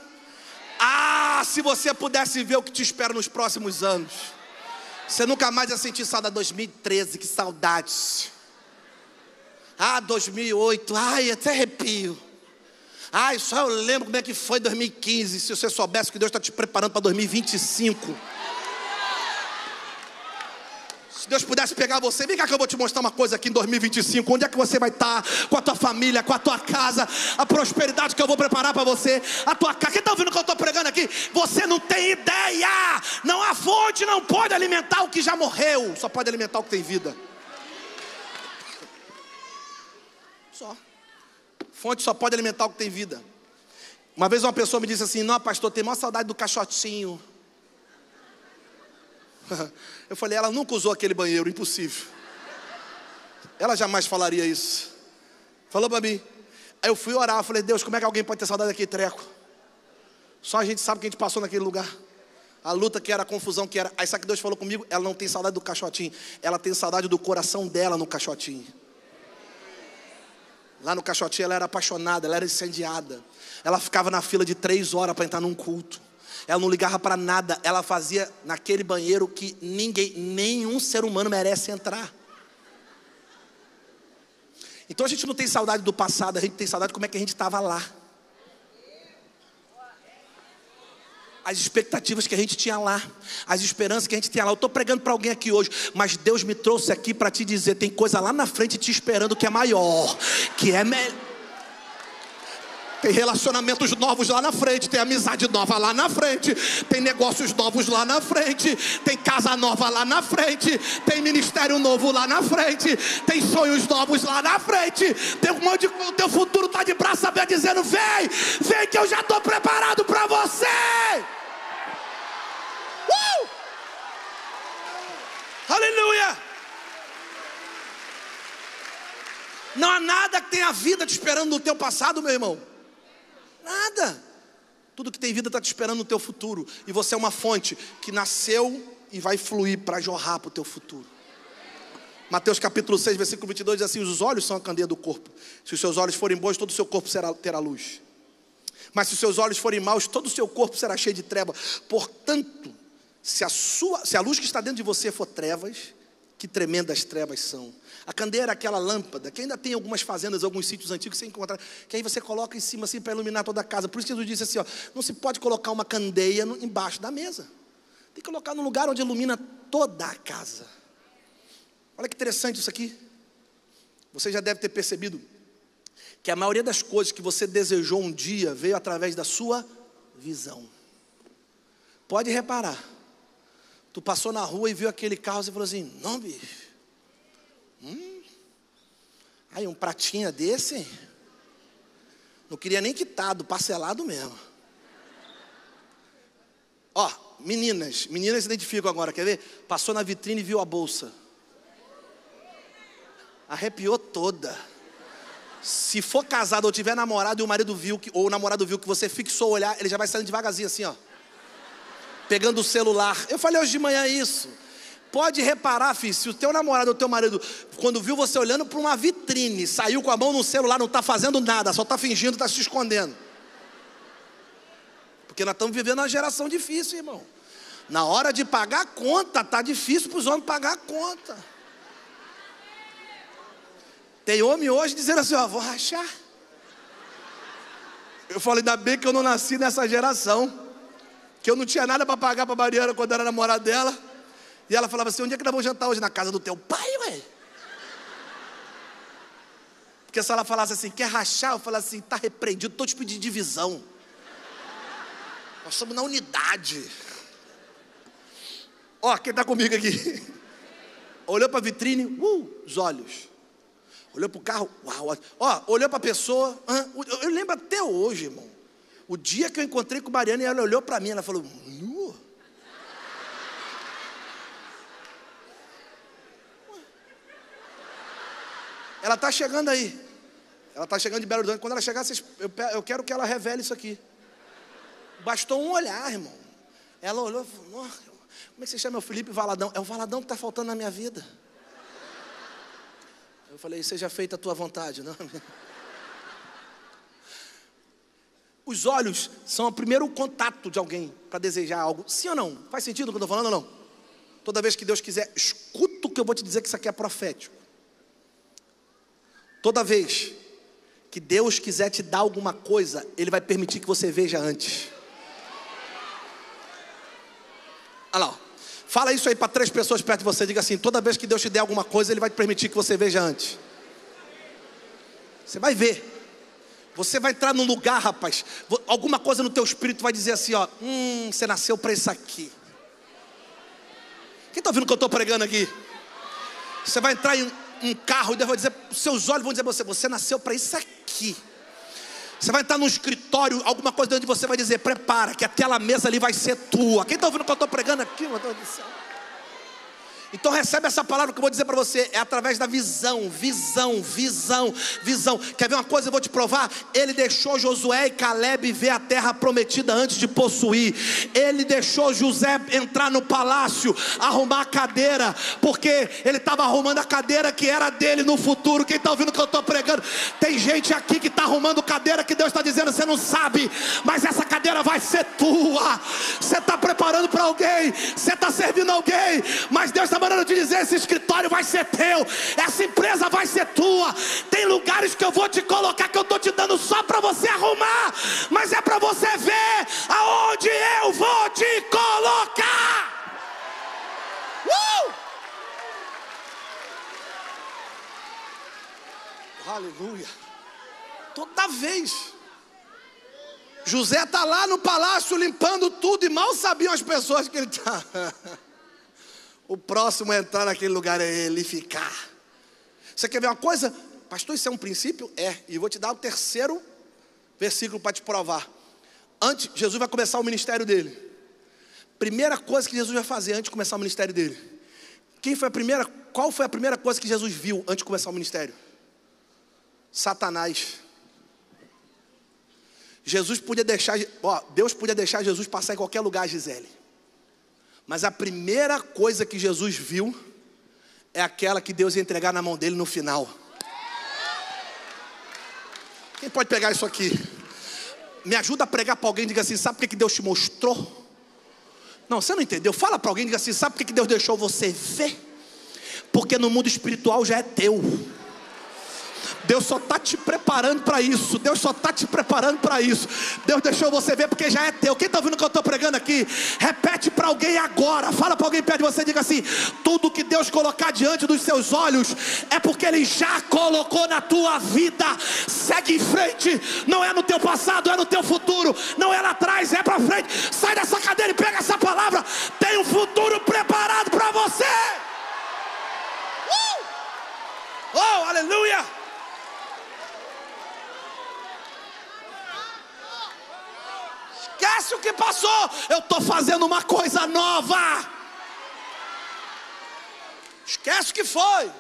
Ah, se você pudesse ver o que te espera nos próximos anos. Você nunca mais ia sentir saudade 2013, que saudades. Ah, 2008, ai, até arrepio. Ai, só eu lembro como é que foi 2015. Se você soubesse que Deus está te preparando para 2025. Deus pudesse pegar você, vem cá que eu vou te mostrar uma coisa aqui em 2025. Onde é que você vai estar com a tua família, com a tua casa, a prosperidade que eu vou preparar para você, a tua casa. Quem está ouvindo o que eu estou pregando aqui? Você não tem ideia. Não há fonte, não pode alimentar o que já morreu, só pode alimentar o que tem vida. Só. Fonte só pode alimentar o que tem vida. Uma vez uma pessoa me disse assim: Não, pastor, tem maior saudade do caixotinho. Eu falei, ela nunca usou aquele banheiro, impossível. Ela jamais falaria isso. Falou para mim. Aí eu fui orar, falei, Deus, como é que alguém pode ter saudade daquele treco? Só a gente sabe que a gente passou naquele lugar. A luta que era, a confusão que era. Aí sabe que Deus falou comigo? Ela não tem saudade do caixotinho, ela tem saudade do coração dela no caixotinho. Lá no caixotinho ela era apaixonada, ela era incendiada. Ela ficava na fila de três horas para entrar num culto ela não ligava para nada, ela fazia naquele banheiro que ninguém, nenhum ser humano merece entrar. Então a gente não tem saudade do passado, a gente tem saudade de como é que a gente estava lá. As expectativas que a gente tinha lá, as esperanças que a gente tinha lá. Eu estou pregando para alguém aqui hoje, mas Deus me trouxe aqui para te dizer: tem coisa lá na frente te esperando que é maior, que é melhor tem relacionamentos novos lá na frente, tem amizade nova lá na frente, tem negócios novos lá na frente, tem casa nova lá na frente, tem ministério novo lá na frente, tem sonhos novos lá na frente. Tem um monte de o teu futuro está de braço aberto dizendo: "Vem, vem que eu já estou preparado para você". Uh! Aleluia! Não há nada que tenha vida te esperando no teu passado, meu irmão. Nada. Tudo que tem vida está te esperando no teu futuro. E você é uma fonte que nasceu e vai fluir para jorrar para o teu futuro. Mateus capítulo 6, versículo 22 diz assim: Os olhos são a candeia do corpo. Se os seus olhos forem bons, todo o seu corpo será, terá luz. Mas se os seus olhos forem maus, todo o seu corpo será cheio de treva. Portanto, se a, sua, se a luz que está dentro de você for trevas, que tremendas trevas são. A candeia era aquela lâmpada, que ainda tem algumas fazendas, alguns sítios antigos que você encontra, que aí você coloca em cima assim para iluminar toda a casa. Por isso Jesus disse assim: ó, não se pode colocar uma candeia no, embaixo da mesa. Tem que colocar no lugar onde ilumina toda a casa. Olha que interessante isso aqui. Você já deve ter percebido que a maioria das coisas que você desejou um dia veio através da sua visão. Pode reparar. Tu passou na rua e viu aquele carro e falou assim: Não, bicho. Hum. Aí um pratinha desse. Não queria nem quitado, parcelado mesmo. Ó, meninas, meninas se identificam agora, quer ver? Passou na vitrine e viu a bolsa. Arrepiou toda. Se for casado ou tiver namorado e o marido viu que, ou o namorado viu que você fixou o olhar, ele já vai saindo devagarzinho assim, ó. Pegando o celular. Eu falei hoje de manhã isso. Pode reparar, filho, se o teu namorado ou teu marido, quando viu você olhando para uma vitrine, saiu com a mão no celular, não está fazendo nada, só está fingindo, está se escondendo. Porque nós estamos vivendo uma geração difícil, irmão. Na hora de pagar a conta, tá difícil para os homens pagar a conta. Tem homem hoje dizendo assim, ó, vou rachar. Eu falei, ainda bem que eu não nasci nessa geração. Que eu não tinha nada para pagar para Mariana quando era namorada dela. E ela falava assim, onde é que nós vamos jantar hoje? Na casa do teu pai, ué? Porque se ela falasse assim, quer rachar? Eu falasse assim, está repreendido, estou te pedindo divisão. Nós estamos na unidade. Ó, quem está comigo aqui? Olhou para a vitrine, uh, os olhos. Olhou para o carro, uau. Ó, olhou para a pessoa. eu lembro até hoje, irmão. O dia que eu encontrei com Mariana, ela olhou para mim, ela falou, nu. Ela está chegando aí. Ela está chegando de Belo Horizonte. Quando ela chegar, eu quero que ela revele isso aqui. Bastou um olhar, irmão. Ela olhou e falou: Como é que você chama meu Felipe Valadão? É o Valadão que está faltando na minha vida. Eu falei, seja feita a tua vontade, não? Os olhos são o primeiro contato de alguém para desejar algo. Sim ou não? Faz sentido o que eu estou falando ou não? Toda vez que Deus quiser, escuta o que eu vou te dizer que isso aqui é profético. Toda vez que Deus quiser te dar alguma coisa, Ele vai permitir que você veja antes. Olha lá. Fala isso aí para três pessoas perto de você. Diga assim: toda vez que Deus te der alguma coisa, Ele vai permitir que você veja antes. Você vai ver. Você vai entrar num lugar, rapaz. Alguma coisa no teu espírito vai dizer assim: ó, hum, você nasceu para isso aqui. Quem está ouvindo o que eu estou pregando aqui? Você vai entrar em um carro e Deus vai dizer, seus olhos vão dizer para você: você nasceu para isso aqui. Você vai entrar num escritório, alguma coisa dentro de você vai dizer: prepara, que aquela mesa ali vai ser tua. Quem está ouvindo o que eu estou pregando aqui, meu Deus do céu? Então recebe essa palavra que eu vou dizer para você, é através da visão, visão, visão, visão. Quer ver uma coisa? Eu vou te provar. Ele deixou Josué e Caleb ver a terra prometida antes de possuir. Ele deixou José entrar no palácio, arrumar a cadeira, porque ele estava arrumando a cadeira que era dele no futuro. Quem está ouvindo o que eu estou pregando? Tem gente aqui que está arrumando cadeira que Deus está dizendo, você não sabe, mas essa cadeira vai ser tua. Você está preparando para alguém, você está servindo alguém, mas Deus está mandando te dizer: esse escritório vai ser teu, essa empresa vai ser tua. Tem lugares que eu vou te colocar que eu estou te dando só para você arrumar, mas é para você ver aonde eu vou te colocar. Uh! Aleluia. Toda vez. José está lá no palácio limpando tudo e mal sabiam as pessoas que ele está. O próximo a entrar naquele lugar é ele ficar. Você quer ver uma coisa? Pastor, isso é um princípio? É. E vou te dar o terceiro versículo para te provar. Antes, Jesus vai começar o ministério dele. Primeira coisa que Jesus vai fazer antes de começar o ministério dele. Quem foi a primeira? Qual foi a primeira coisa que Jesus viu antes de começar o ministério? Satanás. Jesus podia deixar, ó, Deus podia deixar Jesus passar em qualquer lugar, Gisele. Mas a primeira coisa que Jesus viu é aquela que Deus ia entregar na mão dele no final. Quem pode pegar isso aqui? Me ajuda a pregar para alguém, diga assim: sabe por que Deus te mostrou? Não, você não entendeu. Fala para alguém, diga assim: sabe por que Deus deixou você ver? Porque no mundo espiritual já é teu. Deus só está te preparando para isso. Deus só está te preparando para isso. Deus deixou você ver porque já é teu. Quem está ouvindo o que eu estou pregando aqui? Repete para alguém agora. Fala para alguém perto de você. Diga assim: tudo que Deus colocar diante dos seus olhos é porque Ele já colocou na tua vida. Segue em frente. Não é no teu passado, é no teu futuro. Não é lá atrás, é para frente. Sai dessa cadeira e pega essa palavra. Tem um futuro preparado para você. Uh! Oh, aleluia! Esquece o que passou. Eu estou fazendo uma coisa nova. Esquece o que foi.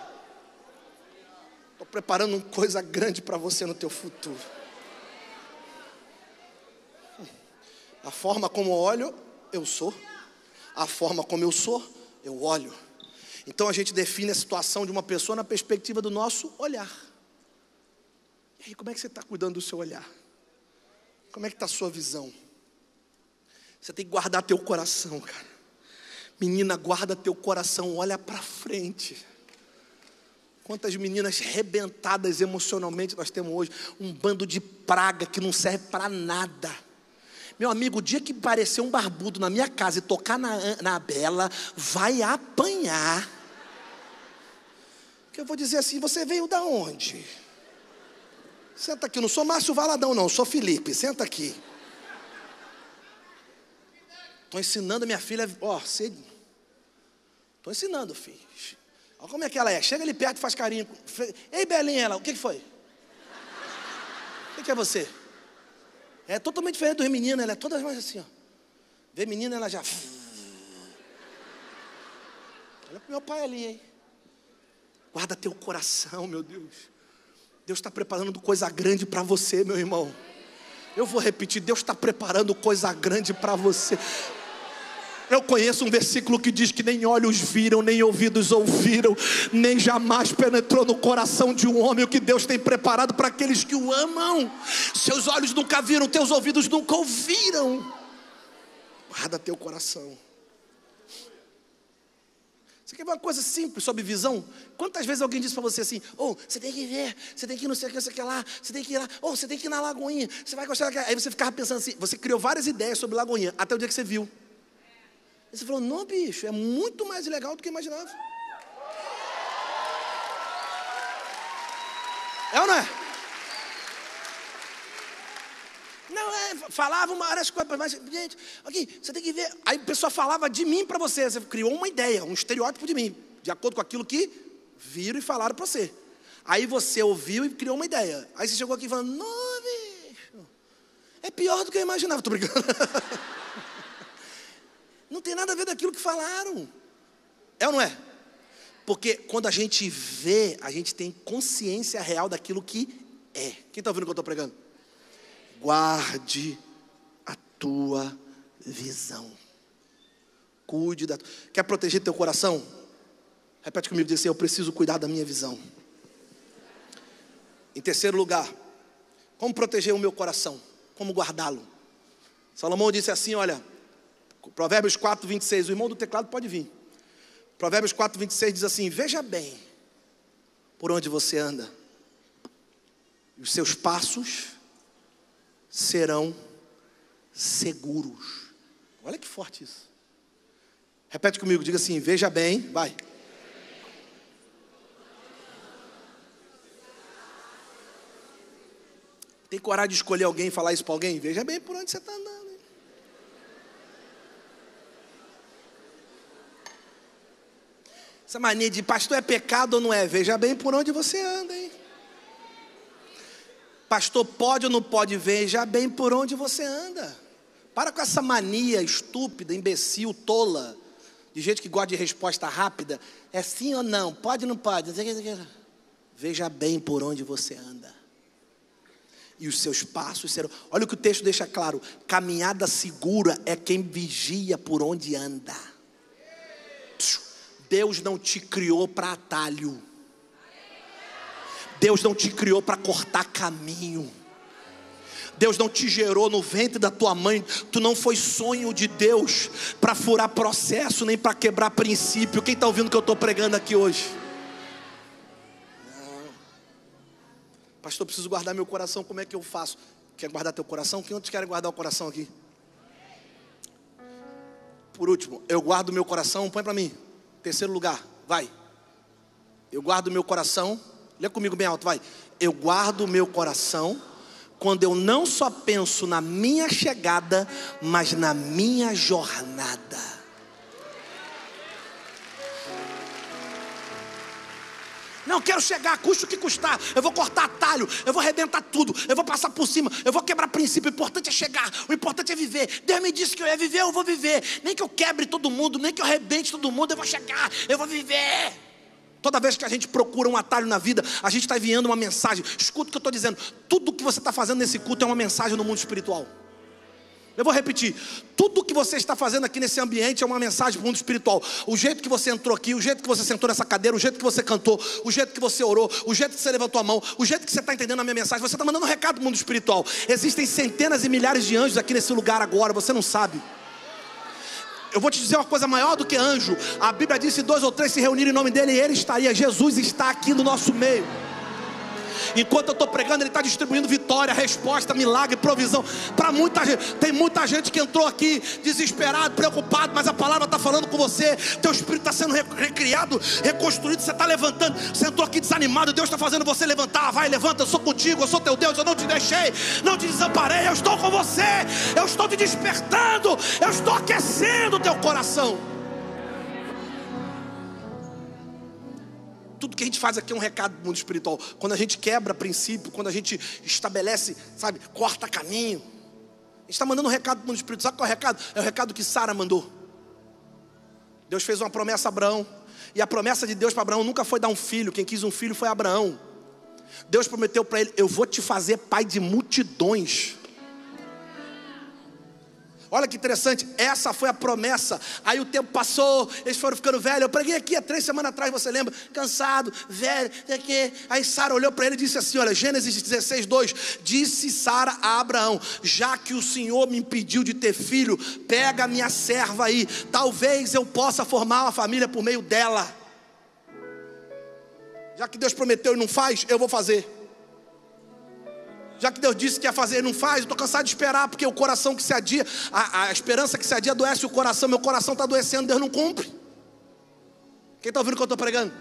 Estou preparando uma coisa grande para você no teu futuro. A forma como olho, eu sou. A forma como eu sou, eu olho. Então a gente define a situação de uma pessoa na perspectiva do nosso olhar. E aí, como é que você está cuidando do seu olhar? Como é que está a sua visão? Você tem que guardar teu coração, cara. Menina, guarda teu coração, olha para frente. Quantas meninas rebentadas emocionalmente nós temos hoje, um bando de praga que não serve para nada. Meu amigo, o dia que parecer um barbudo na minha casa e tocar na, na Bela, vai apanhar. Que eu vou dizer assim: você veio da onde? Senta aqui, não sou Márcio Valadão, não, sou Felipe, senta aqui. Estou ensinando a minha filha, ó, oh. Estou ensinando, filho. Olha como é que ela é. Chega ali perto e faz carinho. Ei, Belinha, ela, o que, que foi? O que, que é você? É totalmente diferente dos meninos, ela é toda mais assim, ó. Vê menina, ela já. Olha para meu pai ali, hein? Guarda teu coração, meu Deus. Deus está preparando coisa grande para você, meu irmão. Eu vou repetir: Deus está preparando coisa grande para você. Eu conheço um versículo que diz que nem olhos viram, nem ouvidos ouviram, nem jamais penetrou no coração de um homem o que Deus tem preparado para aqueles que o amam. Seus olhos nunca viram, teus ouvidos nunca ouviram. Guarda teu coração. Você quer ver uma coisa simples sobre visão? Quantas vezes alguém disse para você assim: ou oh, você tem que ver, você tem que ir no sei o que, você quer lá, você tem que ir lá, ou oh, você tem que ir na Lagoinha, você vai gostar daquela. Aí você ficava pensando assim, você criou várias ideias sobre Lagoinha, até o dia que você viu. E você falou, não, bicho, é muito mais legal do que eu imaginava. É ou não é? Não, é, falava várias coisas, mas, gente, aqui, você tem que ver. Aí a pessoa falava de mim para você, você criou uma ideia, um estereótipo de mim, de acordo com aquilo que viram e falaram para você. Aí você ouviu e criou uma ideia. Aí você chegou aqui falando, não, bicho, é pior do que eu imaginava. Tô brincando. Não tem nada a ver daquilo que falaram. É ou não é? Porque quando a gente vê, a gente tem consciência real daquilo que é. Quem está ouvindo o que eu estou pregando? Guarde a tua visão. Cuide da. Quer proteger teu coração? Repete comigo, diz assim: Eu preciso cuidar da minha visão. Em terceiro lugar, como proteger o meu coração? Como guardá-lo? Salomão disse assim: Olha, Provérbios 4, 26. O irmão do teclado pode vir. Provérbios 4, 26 diz assim: Veja bem por onde você anda, os seus passos serão seguros. Olha que forte isso. Repete comigo, diga assim: Veja bem, vai. Tem coragem de escolher alguém e falar isso para alguém? Veja bem por onde você está andando. Essa mania de pastor é pecado ou não é? Veja bem por onde você anda, hein? Pastor pode ou não pode? Veja bem por onde você anda. Para com essa mania estúpida, imbecil, tola, de gente que gosta de resposta rápida. É sim ou não? Pode ou não pode? Veja bem por onde você anda. E os seus passos serão. Olha o que o texto deixa claro: caminhada segura é quem vigia por onde anda Deus não te criou para atalho. Deus não te criou para cortar caminho. Deus não te gerou no ventre da tua mãe, tu não foi sonho de Deus para furar processo, nem para quebrar princípio. Quem está ouvindo que eu estou pregando aqui hoje? Não. Pastor, preciso guardar meu coração, como é que eu faço? Quer guardar teu coração? Quem outros querem guardar o coração aqui? Por último, eu guardo meu coração, põe para mim. Terceiro lugar, vai. Eu guardo meu coração, lê comigo bem alto, vai. Eu guardo meu coração quando eu não só penso na minha chegada, mas na minha jornada. Não quero chegar, custe o que custar. Eu vou cortar atalho, eu vou arrebentar tudo, eu vou passar por cima, eu vou quebrar princípio. O importante é chegar, o importante é viver. Deus me disse que eu ia viver, eu vou viver. Nem que eu quebre todo mundo, nem que eu arrebente todo mundo, eu vou chegar, eu vou viver. Toda vez que a gente procura um atalho na vida, a gente está enviando uma mensagem. Escuta o que eu estou dizendo. Tudo que você está fazendo nesse culto é uma mensagem no mundo espiritual. Eu vou repetir: tudo que você está fazendo aqui nesse ambiente é uma mensagem para o mundo espiritual. O jeito que você entrou aqui, o jeito que você sentou nessa cadeira, o jeito que você cantou, o jeito que você orou, o jeito que você levantou a mão, o jeito que você está entendendo a minha mensagem, você está mandando um recado para o mundo espiritual. Existem centenas e milhares de anjos aqui nesse lugar agora, você não sabe. Eu vou te dizer uma coisa maior do que anjo. A Bíblia diz: se dois ou três se reunirem em nome dele, ele estaria. Jesus está aqui no nosso meio. Enquanto eu estou pregando, Ele está distribuindo vitória, resposta, milagre, provisão para muita gente. Tem muita gente que entrou aqui desesperado, preocupado, mas a palavra está falando com você. Teu espírito está sendo recriado, reconstruído. Você está levantando. Você entrou aqui desanimado. Deus está fazendo você levantar. Vai, levanta. Eu sou contigo. Eu sou teu Deus. Eu não te deixei, não te desamparei. Eu estou com você. Eu estou te despertando. Eu estou aquecendo teu coração. Tudo que a gente faz aqui é um recado do mundo espiritual. Quando a gente quebra princípio, quando a gente estabelece, sabe, corta caminho. A gente está mandando um recado do mundo espiritual. Sabe qual é o recado? É o recado que Sara mandou. Deus fez uma promessa a Abraão. E a promessa de Deus para Abraão nunca foi dar um filho. Quem quis um filho foi Abraão. Deus prometeu para ele: Eu vou te fazer pai de multidões. Olha que interessante, essa foi a promessa. Aí o tempo passou, eles foram ficando velhos. Eu preguei aqui há três semanas atrás, você lembra? Cansado, velho, aqui. Aí Sara olhou para ele e disse assim: Olha, Gênesis 16, 2: Disse Sara a Abraão: Já que o Senhor me impediu de ter filho, pega minha serva aí, talvez eu possa formar uma família por meio dela. Já que Deus prometeu e não faz, eu vou fazer já que Deus disse que ia fazer e não faz, eu estou cansado de esperar, porque o coração que se adia, a, a esperança que se adia adoece o coração, meu coração está adoecendo, Deus não cumpre. Quem está ouvindo o que eu estou pregando?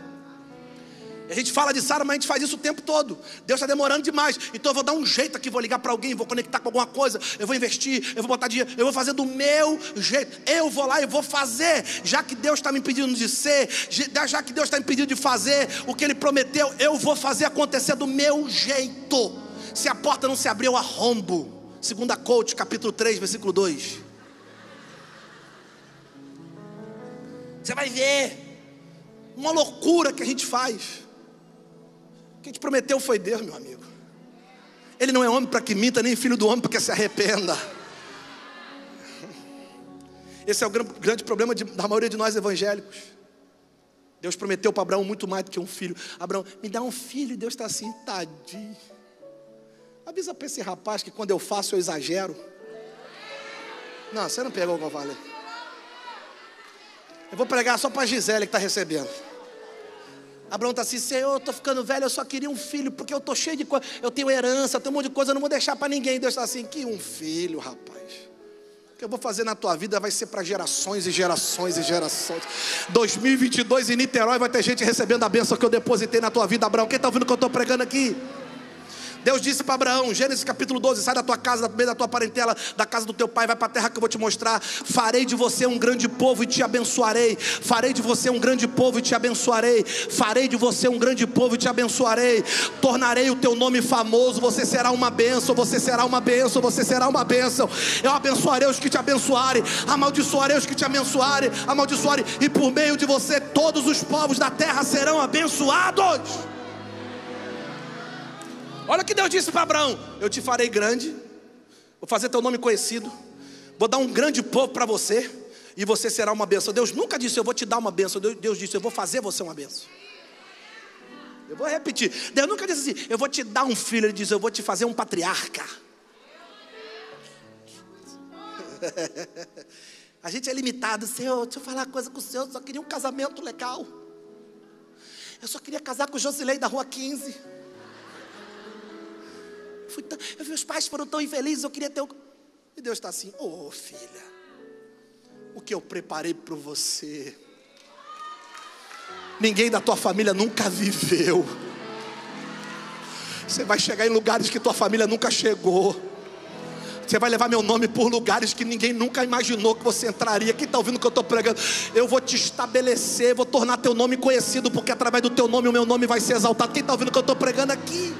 A gente fala de Sara, mas a gente faz isso o tempo todo. Deus está demorando demais. Então eu vou dar um jeito aqui, vou ligar para alguém, vou conectar com alguma coisa, eu vou investir, eu vou botar dinheiro, eu vou fazer do meu jeito. Eu vou lá e vou fazer. Já que Deus está me impedindo de ser, já que Deus está me impedindo de fazer o que Ele prometeu, eu vou fazer acontecer do meu jeito. Se a porta não se abriu, arrombo. Segunda Coach, capítulo 3, versículo 2. Você vai ver uma loucura que a gente faz. Quem te prometeu foi Deus, meu amigo. Ele não é homem para que minta, nem filho do homem para que se arrependa. Esse é o grande problema de, da maioria de nós evangélicos. Deus prometeu para Abraão muito mais do que um filho. Abraão, me dá um filho, e Deus está assim, tadinho. Avisa para esse rapaz que quando eu faço eu exagero. Não, você não pegou o falei. Eu vou pregar só para a Gisele que está recebendo. Abraão está assim, Senhor, eu estou ficando velho, eu só queria um filho, porque eu estou cheio de coisa, eu tenho herança, eu tenho um monte de coisa, eu não vou deixar para ninguém. Deus está assim, que um filho, rapaz. O que eu vou fazer na tua vida vai ser para gerações e gerações e gerações. 2022 em Niterói vai ter gente recebendo a bênção que eu depositei na tua vida, Abraão. Quem está ouvindo o que eu estou pregando aqui? Deus disse para Abraão, Gênesis capítulo 12: sai da tua casa, da tua parentela, da casa do teu pai, vai para a terra que eu vou te mostrar. Farei de você um grande povo e te abençoarei. Farei de você um grande povo e te abençoarei. Farei de você um grande povo e te abençoarei. Tornarei o teu nome famoso. Você será uma bênção, você será uma bênção, você será uma bênção. Eu abençoarei os que te abençoarem, amaldiçoarei os que te abençoarem, amaldiçoarei, e por meio de você todos os povos da terra serão abençoados. Olha o que Deus disse para Abraão: Eu te farei grande, vou fazer teu nome conhecido, vou dar um grande povo para você, e você será uma bênção. Deus nunca disse, eu vou te dar uma bênção. Deus disse, eu vou fazer você uma bênção. Eu vou repetir. Deus nunca disse assim, eu vou te dar um filho. Ele diz, eu vou te fazer um patriarca. A gente é limitado, Senhor, deixa eu falar uma coisa com o Senhor, eu só queria um casamento legal. Eu só queria casar com o Josilei da rua 15. Tão, meus pais foram tão infelizes, eu queria ter um. E Deus está assim, ô oh, filha, o que eu preparei para você. Ninguém da tua família nunca viveu. Você vai chegar em lugares que tua família nunca chegou. Você vai levar meu nome por lugares que ninguém nunca imaginou que você entraria. Quem está ouvindo o que eu estou pregando? Eu vou te estabelecer, vou tornar teu nome conhecido, porque através do teu nome o meu nome vai ser exaltado. Quem está ouvindo o que eu estou pregando aqui?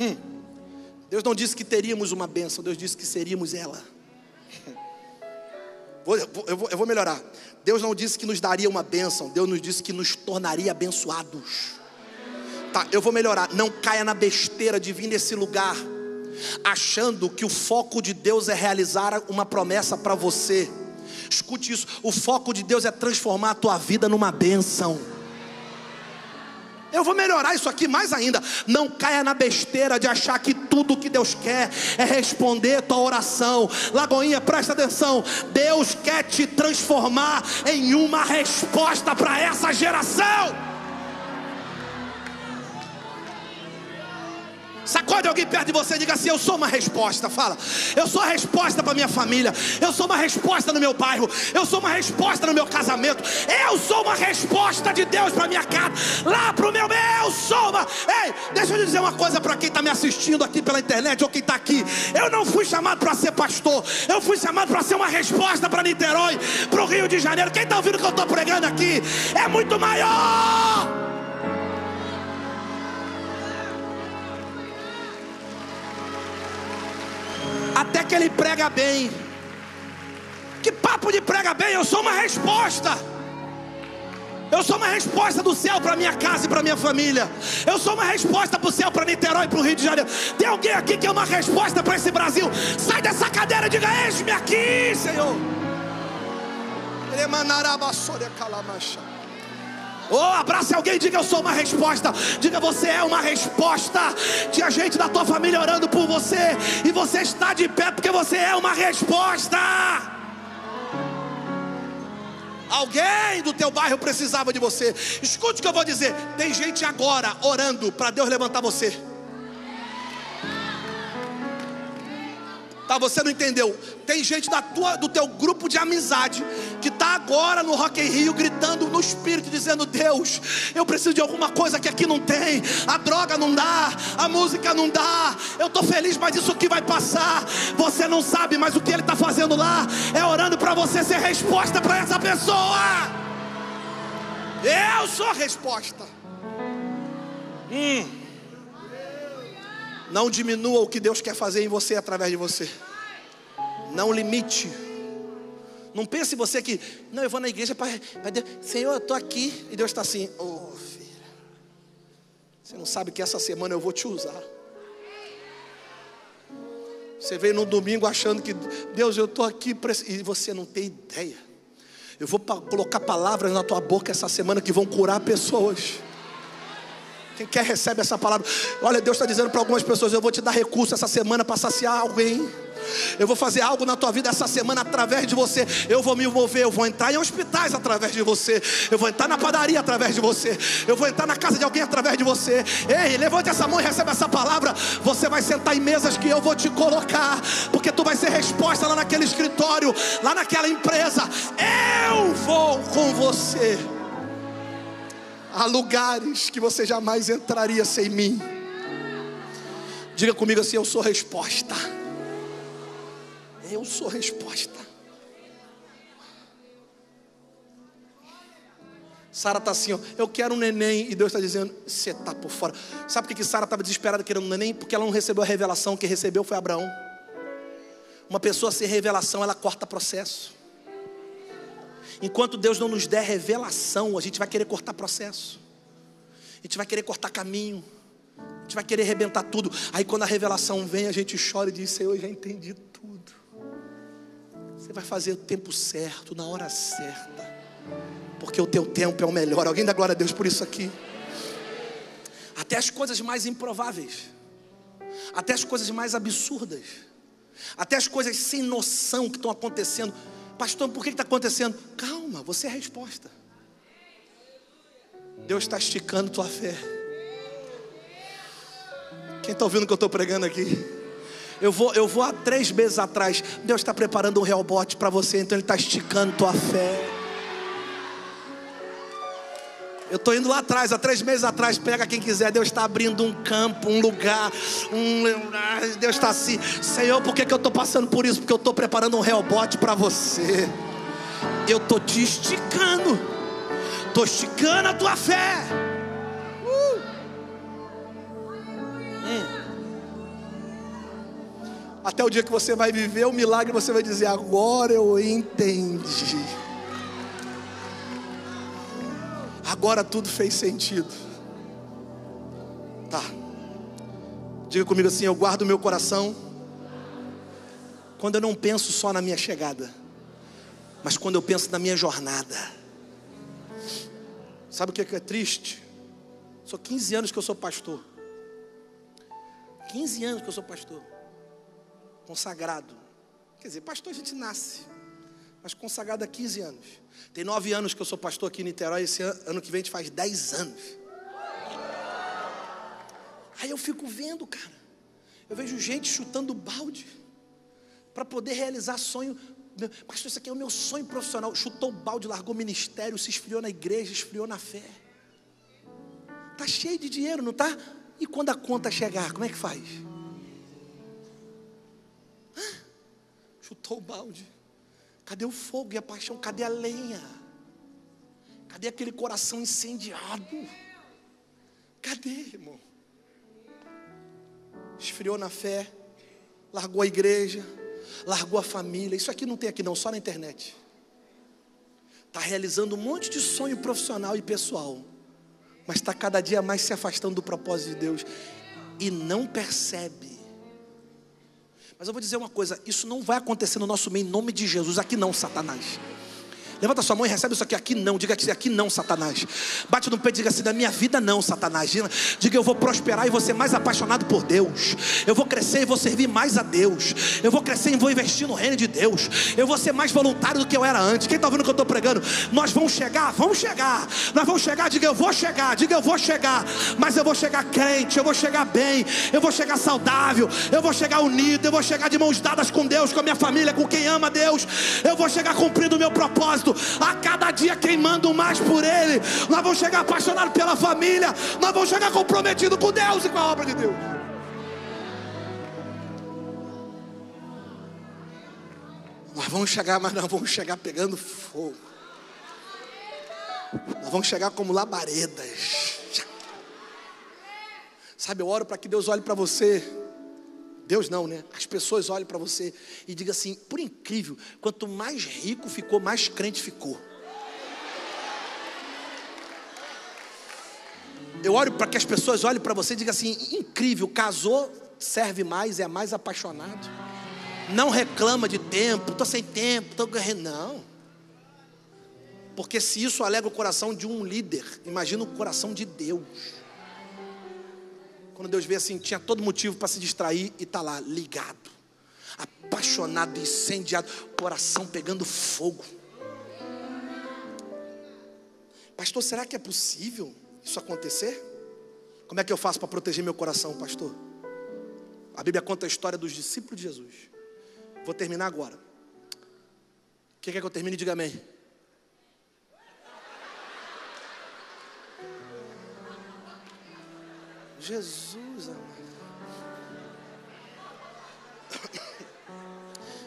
Hum. Deus não disse que teríamos uma bênção, Deus disse que seríamos ela. Eu, vou, eu vou melhorar. Deus não disse que nos daria uma bênção, Deus nos disse que nos tornaria abençoados. Tá, eu vou melhorar. Não caia na besteira de vir nesse lugar achando que o foco de Deus é realizar uma promessa para você. Escute isso: o foco de Deus é transformar a tua vida numa bênção. Eu vou melhorar isso aqui mais ainda. Não caia na besteira de achar que tudo que Deus quer é responder tua oração. Lagoinha, presta atenção. Deus quer te transformar em uma resposta para essa geração. Sacode alguém perto de você e diga assim: Eu sou uma resposta. Fala, eu sou a resposta para minha família. Eu sou uma resposta no meu bairro. Eu sou uma resposta no meu casamento. Eu sou uma resposta de Deus para minha casa. Lá para o meu. Eu sou uma. Ei, deixa eu dizer uma coisa para quem está me assistindo aqui pela internet ou quem está aqui. Eu não fui chamado para ser pastor. Eu fui chamado para ser uma resposta para Niterói, para o Rio de Janeiro. Quem está ouvindo o que eu estou pregando aqui é muito maior. Até que ele prega bem. Que papo de prega bem? Eu sou uma resposta. Eu sou uma resposta do céu para minha casa e para minha família. Eu sou uma resposta para o céu, para Niterói e para o Rio de Janeiro. Tem alguém aqui que é uma resposta para esse Brasil? Sai dessa cadeira e diga: Eis-me aqui, Senhor. Ele manará calamacha. Oh, abrace alguém diga: Eu sou uma resposta. Diga: Você é uma resposta. Tinha gente da tua família orando por você. E você está de pé porque você é uma resposta. Alguém do teu bairro precisava de você. Escute o que eu vou dizer. Tem gente agora orando para Deus levantar você. Tá, você não entendeu. Tem gente da tua, do teu grupo de amizade que está agora no Rock in Rio gritando no espírito, dizendo: Deus, eu preciso de alguma coisa que aqui não tem. A droga não dá, a música não dá. Eu estou feliz, mas isso aqui vai passar. Você não sabe, mas o que ele está fazendo lá é orando para você ser resposta para essa pessoa. Eu sou a resposta. Hum. Não diminua o que Deus quer fazer em você através de você. Não limite. Não pense você que, não, eu vou na igreja para. Senhor, eu estou aqui. E Deus está assim, oh filha. Você não sabe que essa semana eu vou te usar. Você veio no domingo achando que, Deus, eu estou aqui. E você não tem ideia. Eu vou colocar palavras na tua boca essa semana que vão curar pessoas. Quem quer recebe essa palavra. Olha, Deus está dizendo para algumas pessoas: Eu vou te dar recurso essa semana para saciar alguém. Eu vou fazer algo na tua vida essa semana através de você. Eu vou me mover, eu vou entrar em hospitais através de você. Eu vou entrar na padaria através de você. Eu vou entrar na casa de alguém através de você. Ei, levante essa mão e recebe essa palavra. Você vai sentar em mesas que eu vou te colocar, porque tu vai ser resposta lá naquele escritório, lá naquela empresa. Eu vou com você. Há lugares que você jamais entraria sem mim. Diga comigo assim: Eu sou resposta. Eu sou resposta. Sara está assim, ó, eu quero um neném, e Deus está dizendo, você está por fora. Sabe por que Sara estava desesperada querendo um neném? Porque ela não recebeu a revelação, quem recebeu foi Abraão. Uma pessoa sem revelação, ela corta processo. Enquanto Deus não nos der revelação, a gente vai querer cortar processo, a gente vai querer cortar caminho, a gente vai querer arrebentar tudo. Aí quando a revelação vem, a gente chora e diz: Senhor, eu já entendi tudo. Você vai fazer o tempo certo, na hora certa. Porque o teu tempo é o melhor. Alguém dá glória a Deus por isso aqui. Até as coisas mais improváveis. Até as coisas mais absurdas. Até as coisas sem noção que estão acontecendo. Pastor, por que está acontecendo? Calma, você é a resposta. Deus está esticando tua fé. Quem está ouvindo o que eu estou pregando aqui? Eu vou, eu vou há três meses atrás. Deus está preparando um real bote para você, então Ele está esticando tua fé. Eu estou indo lá atrás, há três meses atrás, pega quem quiser. Deus está abrindo um campo, um lugar. Um... Deus está assim, Senhor, por que, que eu estou passando por isso? Porque eu estou preparando um reobote para você. Eu estou te esticando, estou esticando a tua fé. Uh. Hum. Até o dia que você vai viver o milagre, você vai dizer: Agora eu entendi. Agora tudo fez sentido. Tá. Diga comigo assim: eu guardo meu coração quando eu não penso só na minha chegada, mas quando eu penso na minha jornada. Sabe o que é, é triste? Sou 15 anos que eu sou pastor. 15 anos que eu sou pastor. Consagrado. Quer dizer, pastor a gente nasce mas consagrado há 15 anos. Tem nove anos que eu sou pastor aqui em Niterói, esse ano que vem a gente faz 10 anos. Aí eu fico vendo, cara. Eu vejo gente chutando balde para poder realizar sonho. Pastor, isso aqui é o meu sonho profissional. Chutou o balde, largou o ministério, se esfriou na igreja, esfriou na fé. Tá cheio de dinheiro, não tá? E quando a conta chegar, como é que faz? Chutou o balde. Cadê o fogo e a paixão? Cadê a lenha? Cadê aquele coração incendiado? Cadê, irmão? Esfriou na fé, largou a igreja, largou a família. Isso aqui não tem aqui não, só na internet. Está realizando um monte de sonho profissional e pessoal, mas está cada dia mais se afastando do propósito de Deus e não percebe mas eu vou dizer uma coisa: isso não vai acontecer no nosso meio, em nome de Jesus. Aqui não, Satanás. Levanta sua mão e recebe isso aqui. Aqui não. Diga que aqui não, Satanás. Bate no peito e diga assim: da minha vida não, Satanás. Diga eu vou prosperar e vou ser mais apaixonado por Deus. Eu vou crescer e vou servir mais a Deus. Eu vou crescer e vou investir no reino de Deus. Eu vou ser mais voluntário do que eu era antes. Quem está ouvindo o que eu estou pregando? Nós vamos chegar, vamos chegar. Nós vamos chegar. Diga eu vou chegar. Diga eu vou chegar. Mas eu vou chegar crente. Eu vou chegar bem. Eu vou chegar saudável. Eu vou chegar unido. Eu vou chegar de mãos dadas com Deus, com a minha família, com quem ama Deus. Eu vou chegar cumprindo o meu propósito a cada dia queimando mais por Ele. Nós vamos chegar apaixonados pela família, nós vamos chegar comprometidos com Deus e com a obra de Deus. Nós vamos chegar, mas nós vamos chegar pegando fogo. Nós vamos chegar como labaredas. Sabe, eu oro para que Deus olhe para você Deus não, né? As pessoas olhem para você e digam assim: por incrível, quanto mais rico ficou, mais crente ficou. Eu olho para que as pessoas olhem para você e digam assim: incrível, casou, serve mais, é mais apaixonado. Não reclama de tempo, estou sem tempo, estou ganhando. Não. Porque se isso alegra o coração de um líder, imagina o coração de Deus. Quando Deus vê assim, tinha todo motivo para se distrair e está lá, ligado, apaixonado, incendiado, coração pegando fogo. Pastor, será que é possível isso acontecer? Como é que eu faço para proteger meu coração, pastor? A Bíblia conta a história dos discípulos de Jesus. Vou terminar agora. Quem quer que eu termine? Diga amém. Jesus, amado.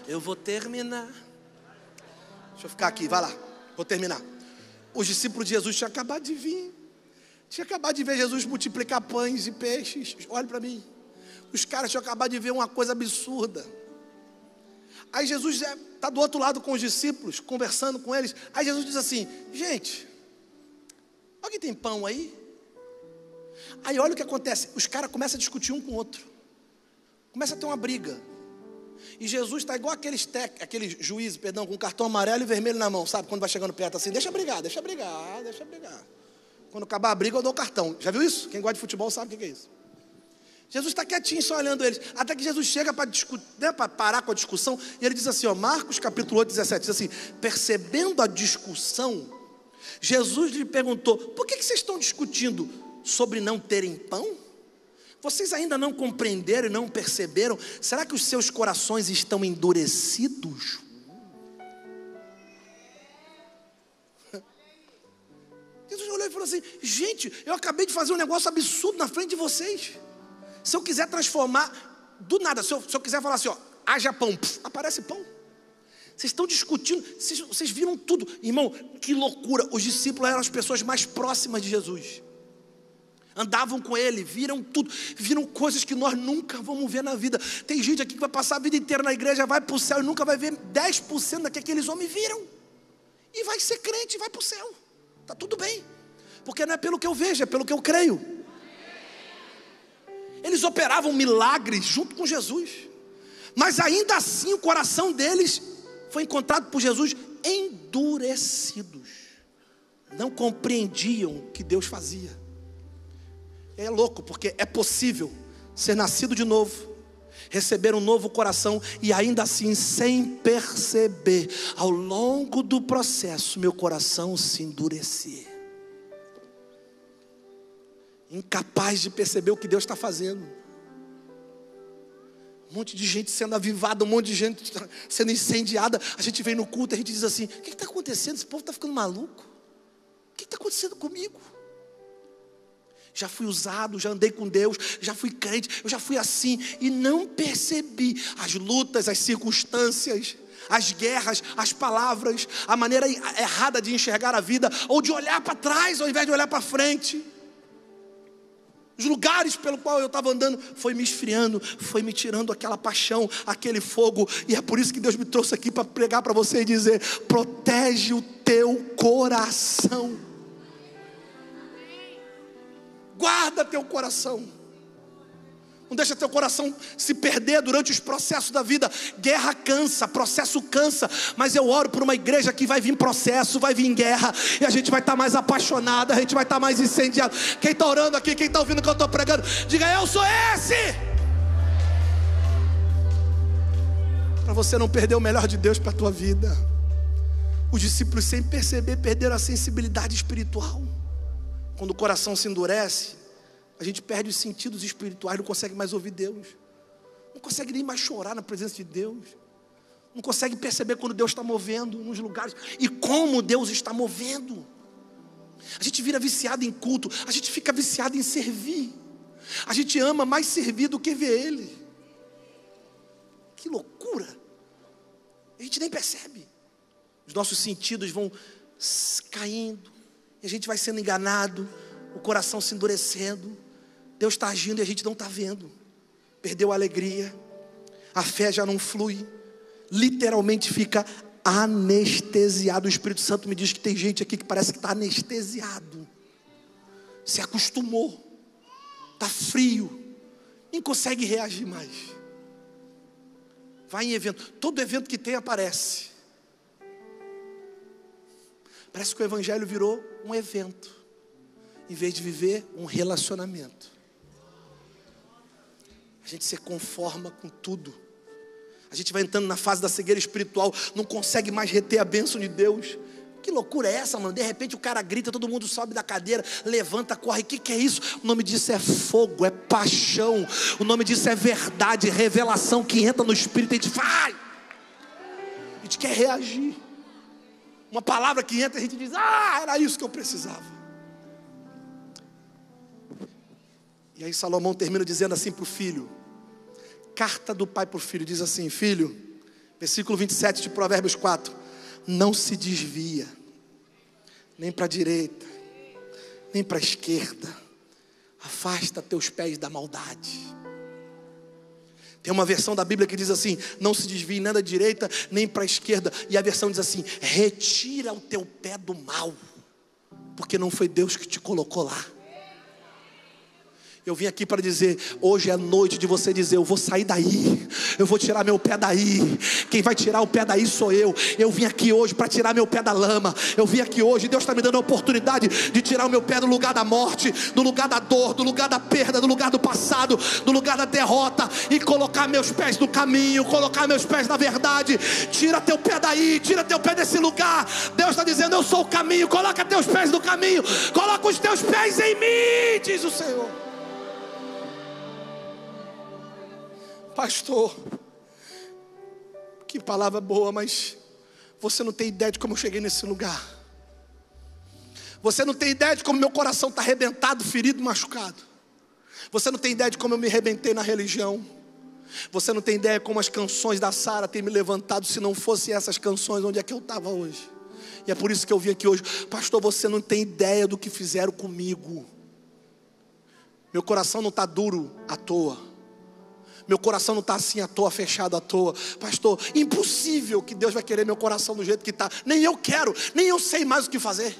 Eu vou terminar. Deixa eu ficar aqui, vai lá. Vou terminar. Os discípulos de Jesus tinham acabado de vir. Tinha acabado de ver Jesus multiplicar pães e peixes. Olha para mim. Os caras tinham acabado de ver uma coisa absurda. Aí Jesus está do outro lado com os discípulos, conversando com eles. Aí Jesus diz assim: Gente, alguém tem pão aí? Aí olha o que acontece: os caras começam a discutir um com o outro, começa a ter uma briga. E Jesus está igual aqueles tec, aqueles juízes, perdão, com cartão amarelo e vermelho na mão, sabe? Quando vai chegando perto assim, deixa brigar, deixa brigar, deixa brigar. Quando acabar a briga, eu dou o cartão. Já viu isso? Quem gosta de futebol sabe o que é isso. Jesus está quietinho, só olhando eles. Até que Jesus chega para né, parar com a discussão. E ele diz assim: ó, Marcos capítulo 8, 17, diz assim: percebendo a discussão, Jesus lhe perguntou: por que, que vocês estão discutindo sobre não terem pão? Vocês ainda não compreenderam e não perceberam? Será que os seus corações estão endurecidos? Jesus olhou e falou assim: Gente, eu acabei de fazer um negócio absurdo na frente de vocês. Se eu quiser transformar, do nada, se eu, se eu quiser falar assim, ó, haja pão, pf, aparece pão. Vocês estão discutindo, vocês, vocês viram tudo. Irmão, que loucura. Os discípulos eram as pessoas mais próximas de Jesus andavam com ele, viram tudo, viram coisas que nós nunca vamos ver na vida. Tem gente aqui que vai passar a vida inteira na igreja, vai para o céu e nunca vai ver 10% daquilo que aqueles homens viram. E vai ser crente, vai para o céu. Está tudo bem. Porque não é pelo que eu vejo, é pelo que eu creio. Eles operavam milagres junto com Jesus. Mas ainda assim o coração deles foi encontrado por Jesus endurecidos. Não compreendiam o que Deus fazia. É louco, porque é possível ser nascido de novo, receber um novo coração e ainda assim, sem perceber, ao longo do processo, meu coração se endurecer. Incapaz de perceber o que Deus está fazendo. Um monte de gente sendo avivada, um monte de gente sendo incendiada. A gente vem no culto e a gente diz assim: o que está acontecendo? Esse povo está ficando maluco. O que está acontecendo comigo? Já fui usado, já andei com Deus, já fui crente, eu já fui assim e não percebi as lutas, as circunstâncias, as guerras, as palavras, a maneira errada de enxergar a vida ou de olhar para trás ao invés de olhar para frente. Os lugares pelo qual eu estava andando foi me esfriando, foi me tirando aquela paixão, aquele fogo, e é por isso que Deus me trouxe aqui para pregar para você e dizer: protege o teu coração. Guarda teu coração. Não deixa teu coração se perder durante os processos da vida. Guerra cansa, processo cansa. Mas eu oro por uma igreja que vai vir processo, vai vir guerra. E a gente vai estar tá mais apaixonada, a gente vai estar tá mais incendiado. Quem está orando aqui, quem está ouvindo o que eu estou pregando, diga: Eu sou esse. Para você não perder o melhor de Deus para a tua vida. Os discípulos, sem perceber, perderam a sensibilidade espiritual. Quando o coração se endurece, a gente perde os sentidos espirituais, não consegue mais ouvir Deus, não consegue nem mais chorar na presença de Deus, não consegue perceber quando Deus está movendo nos lugares e como Deus está movendo. A gente vira viciado em culto, a gente fica viciado em servir, a gente ama mais servir do que ver Ele. Que loucura! A gente nem percebe, os nossos sentidos vão caindo, a gente vai sendo enganado, o coração se endurecendo. Deus está agindo e a gente não está vendo. Perdeu a alegria, a fé já não flui, literalmente fica anestesiado. O Espírito Santo me diz que tem gente aqui que parece que está anestesiado, se acostumou, está frio, nem consegue reagir mais. Vai em evento, todo evento que tem aparece. Parece que o Evangelho virou um evento, em vez de viver um relacionamento. A gente se conforma com tudo. A gente vai entrando na fase da cegueira espiritual, não consegue mais reter a bênção de Deus. Que loucura é essa, mano? De repente o cara grita, todo mundo sobe da cadeira, levanta, corre. O que, que é isso? O nome disso é fogo, é paixão. O nome disso é verdade, revelação que entra no espírito e a gente vai. A gente quer reagir uma palavra que entra e a gente diz: Ah, era isso que eu precisava. E aí Salomão termina dizendo assim para o filho: Carta do pai para o filho, diz assim: Filho, versículo 27 de Provérbios 4: Não se desvia, nem para a direita, nem para a esquerda, afasta teus pés da maldade. Tem uma versão da Bíblia que diz assim: não se desvie nem da direita nem para a esquerda. E a versão diz assim: retira o teu pé do mal, porque não foi Deus que te colocou lá. Eu vim aqui para dizer: hoje é noite de você dizer, eu vou sair daí, eu vou tirar meu pé daí. Quem vai tirar o pé daí sou eu. Eu vim aqui hoje para tirar meu pé da lama. Eu vim aqui hoje, Deus está me dando a oportunidade de tirar o meu pé do lugar da morte, do lugar da dor, do lugar da perda, do lugar do passado, do lugar da derrota e colocar meus pés no caminho, colocar meus pés na verdade. Tira teu pé daí, tira teu pé desse lugar. Deus está dizendo: Eu sou o caminho. Coloca teus pés no caminho, coloca os teus pés em mim, diz o Senhor. Pastor, que palavra boa, mas você não tem ideia de como eu cheguei nesse lugar. Você não tem ideia de como meu coração está arrebentado, ferido, machucado. Você não tem ideia de como eu me arrebentei na religião. Você não tem ideia como as canções da Sara têm me levantado. Se não fossem essas canções, onde é que eu estava hoje? E é por isso que eu vim aqui hoje. Pastor, você não tem ideia do que fizeram comigo. Meu coração não está duro à toa. Meu coração não está assim à toa, fechado à toa. Pastor, impossível que Deus vai querer meu coração do jeito que está. Nem eu quero, nem eu sei mais o que fazer.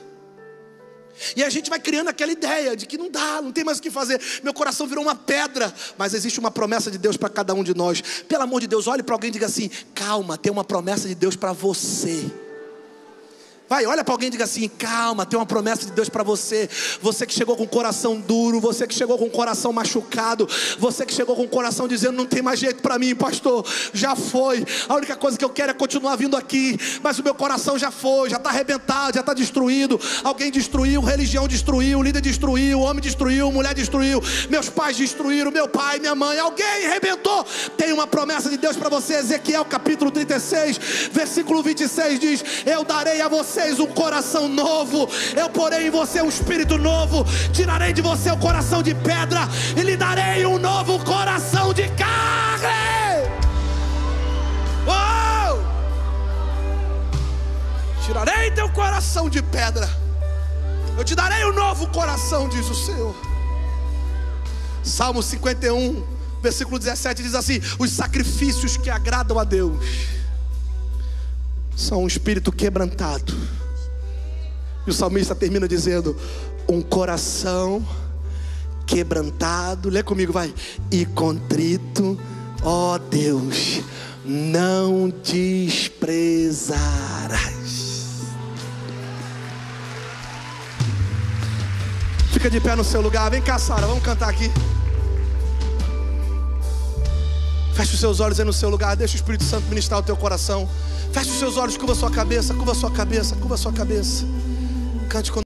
E a gente vai criando aquela ideia de que não dá, não tem mais o que fazer. Meu coração virou uma pedra, mas existe uma promessa de Deus para cada um de nós. Pelo amor de Deus, olhe para alguém e diga assim: calma, tem uma promessa de Deus para você. Vai, olha para alguém e diga assim: calma, tem uma promessa de Deus para você. Você que chegou com o coração duro, você que chegou com o coração machucado, você que chegou com o coração dizendo: não tem mais jeito para mim, pastor, já foi. A única coisa que eu quero é continuar vindo aqui, mas o meu coração já foi, já está arrebentado, já está destruído. Alguém destruiu, religião destruiu, líder destruiu, homem destruiu, mulher destruiu, meus pais destruíram, meu pai, minha mãe, alguém arrebentou. Tem uma promessa de Deus para você, Ezequiel capítulo 36, versículo 26 diz: Eu darei a você vocês um coração novo, eu porei em você um espírito novo, tirarei de você o coração de pedra e lhe darei um novo coração de carne. Oh! Tirarei teu coração de pedra, eu te darei um novo coração, diz o Senhor. Salmo 51, versículo 17 diz assim: Os sacrifícios que agradam a Deus são um espírito quebrantado. E o salmista termina dizendo: um coração quebrantado, lê comigo, vai, e contrito, ó Deus, não desprezarás. Fica de pé no seu lugar, vem cá, Sara, vamos cantar aqui. Feche os seus olhos aí no seu lugar, deixa o Espírito Santo ministrar o teu coração. Feche os seus olhos, curva a sua cabeça, curva a sua cabeça, curva a sua cabeça. Cante com